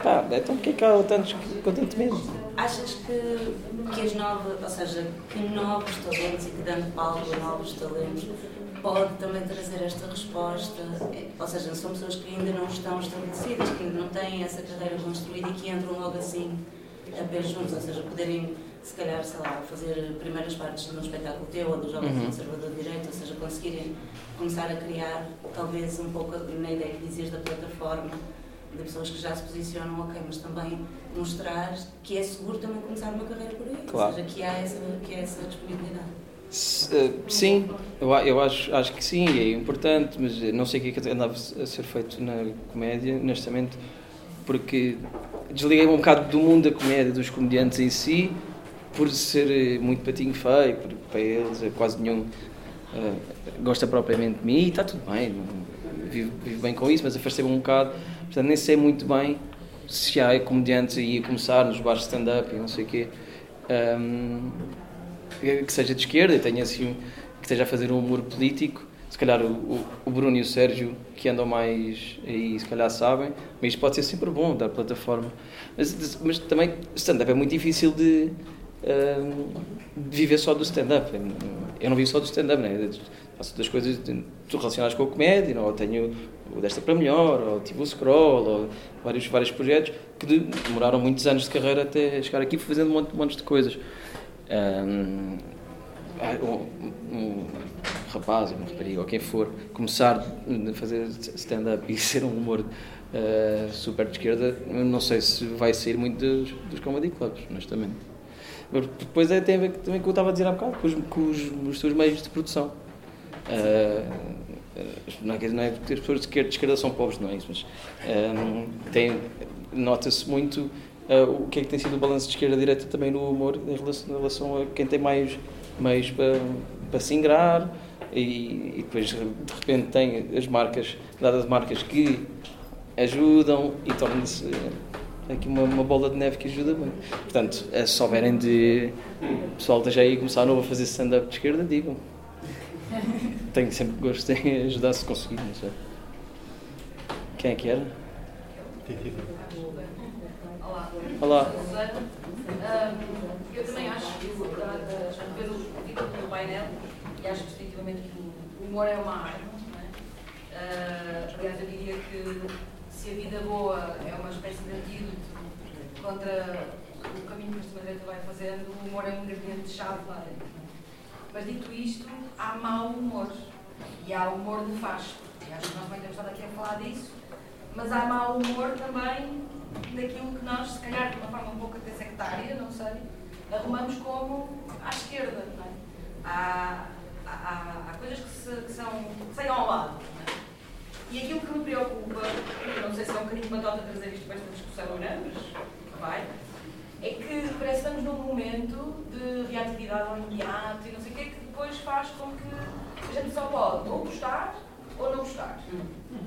Pá, então porquê que há tantos com tanto medo? Achas que, que as novas, ou seja, que novos talentos e que dando palco a novos talentos pode também trazer esta resposta? Ou seja, são pessoas que ainda não estão estabelecidas, que ainda não têm essa carreira construída e que entram logo assim a pé juntos, ou seja, poderem, se calhar, sei lá, fazer primeiras partes de um espetáculo teu ou dos Jovens Uhum. Conservador de Direito, ou seja, conseguirem começar a criar, talvez um pouco na ideia que dizias da plataforma, de pessoas que já se posicionam, ok, mas também mostrar que é seguro também começar uma carreira por aí, Claro. ou seja, que há essa, que há essa disponibilidade. Eh, Sim, eu, acho, acho que sim, é importante, mas não sei o que é que andava a ser feito na comédia, honestamente, porque desliguei um bocado do mundo da comédia, dos comediantes em si, por ser eh, muito patinho feio, porque para eles eh, quase nenhum eh, gosta propriamente de mim, e está tudo bem, vivo, vivo bem com isso, mas afastei-me um bocado, portanto nem sei muito bem se há comediantes aí a começar nos bares de stand-up e não sei o quê. Ahm, que seja de esquerda e tenha assim que esteja a fazer um humor político se calhar o, o, Bruno e o Sérgio que andam mais aí se calhar sabem mas isto pode ser sempre bom dar plataforma mas, mas também stand-up é muito difícil de, ahm, de viver só do stand-up eu não vivo só do stand-up né? faço outras coisas relacionadas com a comédia não? Tenho o Desta para Melhor, ou tipo o Scroll, ou vários, vários projetos que de- demoraram muitos anos de carreira até chegar aqui fazendo um monte, um de coisas. Ah, um, um rapaz, uma rapariga, ou quem for, começar a fazer stand-up e (laughs) ser um humor ah, super de esquerda, não sei se vai sair muito dos, dos comedy clubs, honestamente. Mas depois é, tem a ver também com o que eu estava a dizer há bocado, com os, com os, os seus meios de produção. Ah, não, é, que- não é porque as pessoas de esquerda, são pobres, não é isso, mas ah, tem- nota-se muito ah, o que é que tem sido o balanço de esquerda-direita também no humor em relação, em relação a quem tem mais meios para, para se ingrar e, e depois de repente tem as marcas, dadas marcas que ajudam e torna-se aqui uma, uma bola de neve que ajuda muito. Portanto, se souberem de pessoal esteja aí começar novo a fazer stand-up de esquerda, digam. (laughs) Tenho sempre gosto em ajudar se conseguir, não sei. Quem é que era? Olá. Olá. Eu também acho que fez o título do painel e acho definitivamente que o humor é uma arma. É? Ah, aliás, eu diria que se a vida boa é uma espécie de antídoto contra o caminho que a extrema-direita vai fazendo, o humor é um ingrediente-chave lá dentro. é? Mas dito isto, há mau humor e há humor nefasto. E acho que nós também temos estado aqui a falar disso, mas há mau humor também daquilo que nós, se calhar de uma forma um pouco até sectária, não sei, arrumamos como à esquerda. Não é? há, há, há- coisas que, se, que são, que saem ao lado. É? E aquilo que me preocupa, não sei se é um bocadinho batota trazer isto para esta discussão ou não, mas vai, é que parece que estamos num momento de reatividade ao imediato e não sei o quê, que depois faz com que a gente só pode ou gostar ou não gostar.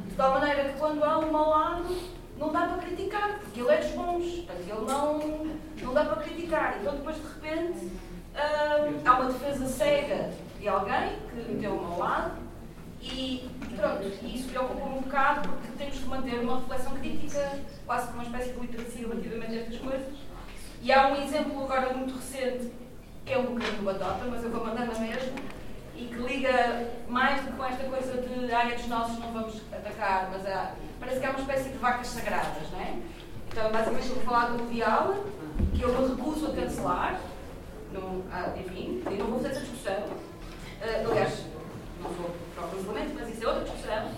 De tal maneira que quando há um mau lado, não dá para criticar, porque ele é dos bons, portanto ele não, não dá para criticar. Então depois de repente ah, há uma defesa cega de alguém que meteu o mau lado e pronto, e isso preocupa-me um bocado porque temos que manter uma reflexão crítica, quase que uma espécie de literacia relativamente a estas coisas. E há um exemplo agora muito recente, que é um bocadinho batota, mas eu vou mandar na mesma, e que liga mais do que com esta coisa de área dos nossos não vamos atacar, mas parece que há uma espécie de vacas sagradas, não é? Então, basicamente, vou falar do Dial, que eu me recuso a cancelar, não, ah, enfim, e não vou fazer essa discussão. Ah, aliás, não vou para o cancelamento, mas isso é outra discussão.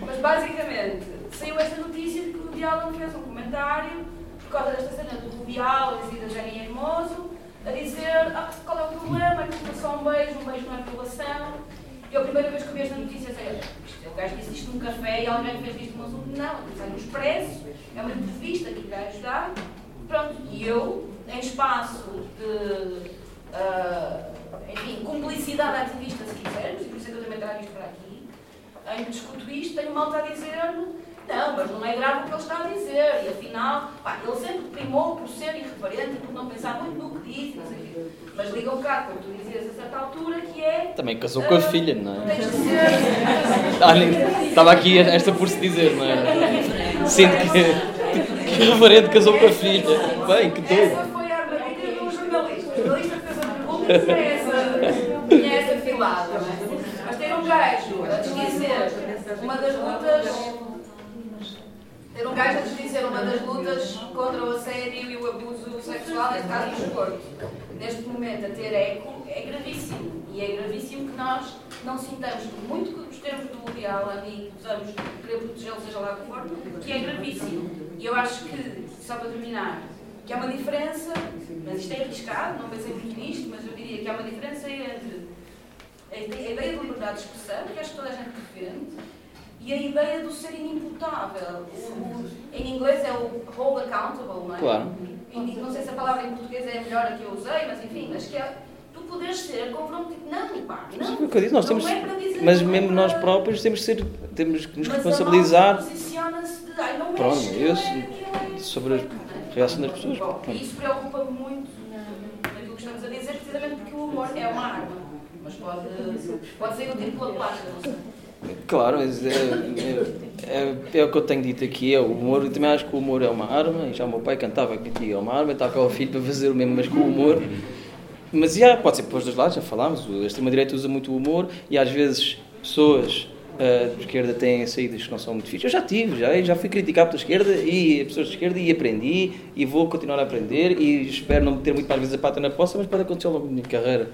Mas, basicamente, saiu esta notícia de que o Dial fez um comentário por causa desta cena do Rubial e da Jenny Hermoso, a dizer ah, qual é o problema, que foi só um beijo, um beijo não é violação. Eu a primeira vez que vi esta notícia sei, isto, o gajo disse isto num café e alguém fez isto num assunto. Não, isso é no expresso, é uma entrevista que o gajo dá. Pronto, e eu, em espaço de, ah, enfim, cumplicidade ativista, se quisermos, e por isso é que eu também trago isto para aqui, em que discuto isto, tenho malta a dizer-me mas não é grave o que ele está a dizer, e afinal, pá, ele sempre primou por ser irreverente e por não pensar muito no que diz, não sei o quê. Mas liga um bocado, como tu dizias a certa altura, que é. Também casou com a ah, filha, não é? Tens de ser. (laughs) Estava aqui esta por se dizer, não é? Sinto que, que reverendo casou com a filha. Bem, que Essa doido. foi a armadilha um jornalista. O jornalista fez a pergunta e tinha essa, tinha essa filada, não é? Mas ter um gajo a desdizer uma das lutas. Ter gajo a desdizer uma das lutas contra o assédio e o abuso sexual, neste caso no desporto, neste momento a ter eco, é gravíssimo. E é gravíssimo que nós não sintamos, muito que gostemos do Woody Allen e possamos querer protegê-lo, seja lá o que for, que é gravíssimo. E eu acho que, só para terminar, que há uma diferença, mas isto é arriscado, não pensei muito nisto, mas eu diria que há uma diferença entre a ideia de liberdade de expressão, que acho que toda a gente defende, e a ideia do ser inimputável. O- o- em inglês é o hold accountable, não é? Claro. Em- Não sei se a palavra em português é a melhor a que eu usei, mas enfim, acho que é tu poderes ser confronto tipo, não, pá, Mas não. o que eu disse, nós não temos. é para dizer, Mas é mesmo para- nós próprios temos que, ser, temos que nos Mas responsabilizar. posiciona-se de, ai, não Pronto, eu, é sobre a reação das pessoas. Bom, e isso preocupa-me muito naquilo que estamos a dizer, precisamente porque o humor é uma arma. Mas pode, pode ser útil pela plástica, não sei. Claro, mas é, é, é, é o que eu tenho dito aqui, é o humor, eu também acho que o humor é uma arma, e já o meu pai cantava que tinha uma arma, está cá o filho para fazer o mesmo, mas com o humor. Mas já, pode ser para os dois lados, já falámos, a extrema-direita usa muito o humor e às vezes pessoas uh, de esquerda têm saídas que não são muito fixas. Eu já tive, já, já fui criticado pela esquerda e pessoas de esquerda e aprendi e vou continuar a aprender e espero não ter muito mais vezes a pata na poça, mas pode acontecer ao longo da minha carreira.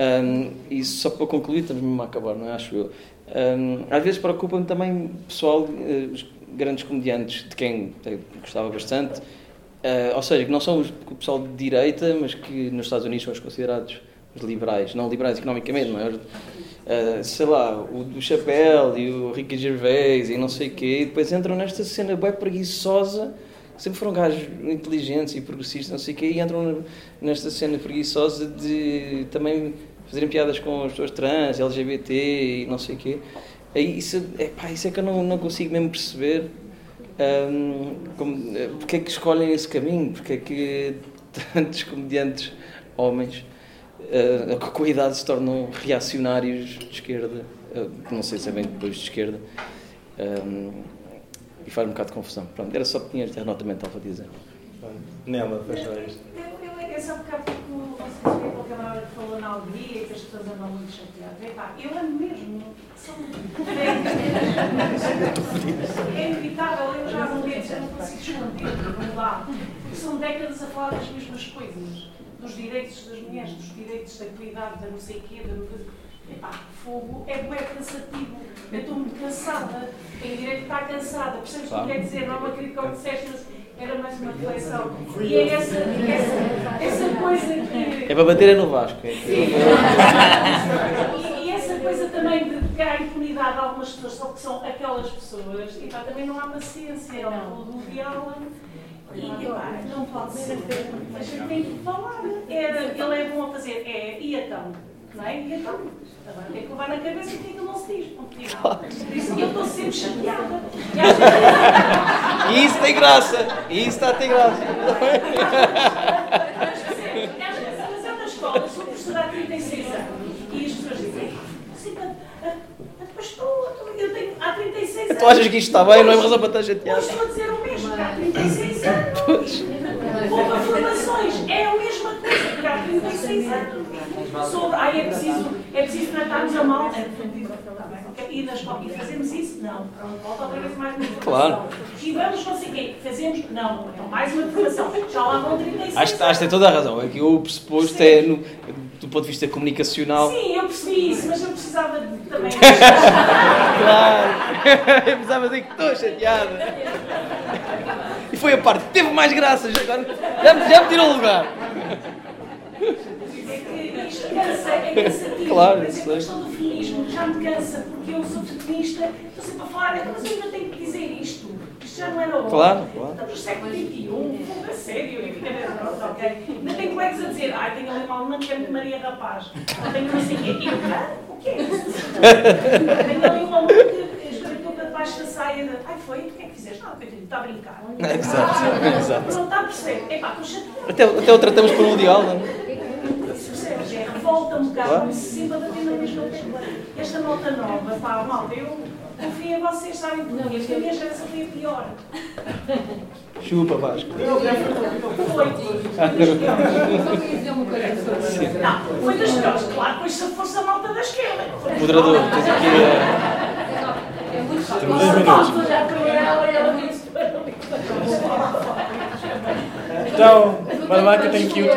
Um, e só para concluir, estamos mesmo a acabar, não é? Acho eu. Um, às vezes preocupa-me também pessoal, uh, os grandes comediantes, de quem gostava bastante, uh, ou seja, que não são os, o pessoal de direita, mas que nos Estados Unidos são os considerados os liberais, não liberais economicamente, não é? Uh, sei lá, o do Chapéu e o Ricky Gervais e não sei o quê, e depois entram nesta cena bem preguiçosa, sempre foram gajos inteligentes e progressistas, não sei o quê, e entram nesta cena preguiçosa de também fazerem piadas com as pessoas trans, LGBT e não sei o quê. Aí, isso, é, pá, isso é que eu não, não consigo mesmo perceber um, como, porque é que escolhem esse caminho, porque é que tantos (laughs) comediantes homens uh, com a idade se tornam reacionários de esquerda, uh, não sei se é bem depois de esquerda, um, e faz um bocado de confusão. Pronto, era só que tinha esta nota mental para dizer. Nela, fecha isto. É só porque há pouco vocês viram o camarada que falou na alegria e que as pessoas andam muito chateadas. Epá, eu ando mesmo. São É inevitável, eu já não eu não consigo esconder, não dá. São décadas a falar das mesmas coisas. Dos direitos das mulheres, dos direitos da equidade, da não sei quê, da Epá, fogo é bué cansativo. Eu estou muito cansada. Tenho direito de estar cansada. Percebes o que quer dizer? Não é ao que disseste, era mais uma reflexão. E é essa, essa, essa coisa que. É para bater é no Vasco. É Sim. e, e, essa coisa também de que há impunidade de algumas pessoas, só que são aquelas pessoas, e pá, também não há paciência, não. O diálogo. E, pá, não pode ser. A gente tem que falar. Era, ele é bom a fazer. É, e então? Não é? E então? Agora tem que levar na cabeça que aquilo não se diz. Por isso eu estou sempre chateada. E isso tem graça. Isso está a ter graça. Mas é na escola, eu sou professora há 36 anos. E as pessoas dizem, assim, mas estou, eu tenho há 36 anos. Tu achas que isto está bem? Não é razão para estar chateado. Estou a dizer o mesmo, há 36 anos. Pouca formações, é a mesma coisa que há 36 anos. Sobre, ai, é preciso, é preciso tratarmos a mal. E na escola, e fazemos isso? Não. Volta outra vez mais uma informação. Claro. E vamos conseguir? Fazemos? Não. Então mais uma informação. Já lá vão 36 acho, acho que tem toda a razão. É que o pressuposto é, no, do ponto de vista comunicacional. Sim, eu percebi isso, mas eu precisava de, também. claro! (laughs) eu precisava dizer que estou chateada. E foi a parte que teve mais graças. Agora já, me- já me tirou o lugar. Isto cansa, é (laughs) cansativo. Claro, exemplo, sei. a questão do feminismo já me cansa, porque eu sou feminista, estou sempre a falar, "Ah, mas eu ainda tenho que dizer isto. Isto já não era hora. Claro, claro. Estamos no século XXI, fogo a sério, pronto, ok. Ainda tenho colegas a dizer, ai, tenho ali uma aluna que é Maria da Paz, ou tenho não sei o quê. "Ah, o que é isso? tenho ali uma aluna que escreveu para debaixo da saia, de, ai, foi? O que é que fizeste? Não, coitadinho, está a brincar. Exato, exato. Não está a perceber. Epá, chateada. Até, até o tratamos por um diálogo. Um bocado, Claro. como se sempre a bater na mesma tecla. Esta malta nova, pá, malta, eu confio em vocês, quê? Porque a minha geração foi a pior. Chupa, Vasco. Foi. Sim. Não, foi das piores, claro, pois se fosse a malta da esquerda. Moderador, tens aqui a. É muito Temos dois minutos. Malta já trabalhava ela disse. Então, Mas o que eu tenho que ir.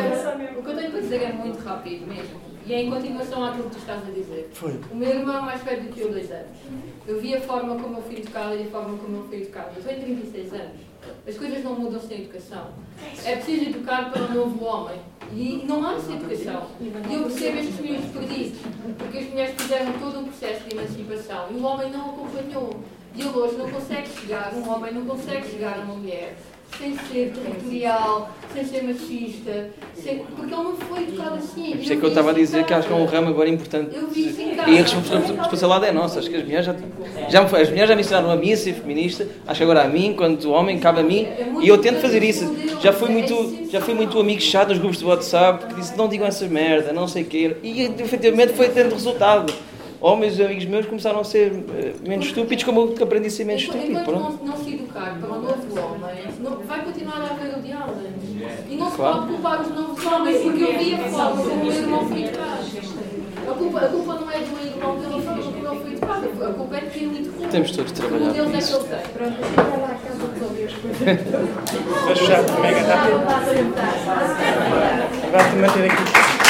O que eu tenho para dizer é muito rápido mesmo. E é em continuação àquilo que tu estás a dizer. Foi. O meu irmão é mais velho do que eu, dois anos. Eu vi a forma como eu fui educada e a forma como eu fui educada. Eu tenho 36 anos. As coisas não mudam sem educação. É preciso educar para o novo homem. E não há essa educação. E eu percebo estes miúdos perdidos. Porque as mulheres fizeram todo um processo de emancipação e o homem não acompanhou. E ele hoje não consegue chegar, um homem não consegue chegar a uma mulher sem ser territorial, sem ser machista, sem- porque ele não foi educado assim. Por isso é que eu estava a dizer que acho que é um ramo agora importante. Eu vi isso em casa. E a responsa- responsabilidade é nossa. Acho que as mulheres já, já me, as mulheres já me ensinaram a mim a ser feminista. Acho que agora a mim, quanto homem, cabe a mim. E eu tento fazer isso. Já fui muito, já fui muito amigo chato nos grupos de WhatsApp que disse não digam essa merda, não sei o quê. E efetivamente foi tendo resultado. Homens, amigos meus, começaram a ser eh, menos estúpidos como eu que aprendi a ser menos Enquanto, estúpido. enquanto Pronto. não, não se educar para o novo homem, não- vai continuar a haver o diálogo. E não se Claro. pode culpar os novos homens, porque eu vi a como o meu irmão foi educado. A culpa, a culpa não é do meu irmão pela forma como ele foi educado. A culpa é de quem muito culpa. Temos todos de Que trabalhar modelos para é que ele tem? Pronto, vou lá à casa as coisas. Vou fechar mega rápido. Agora te manter aqui.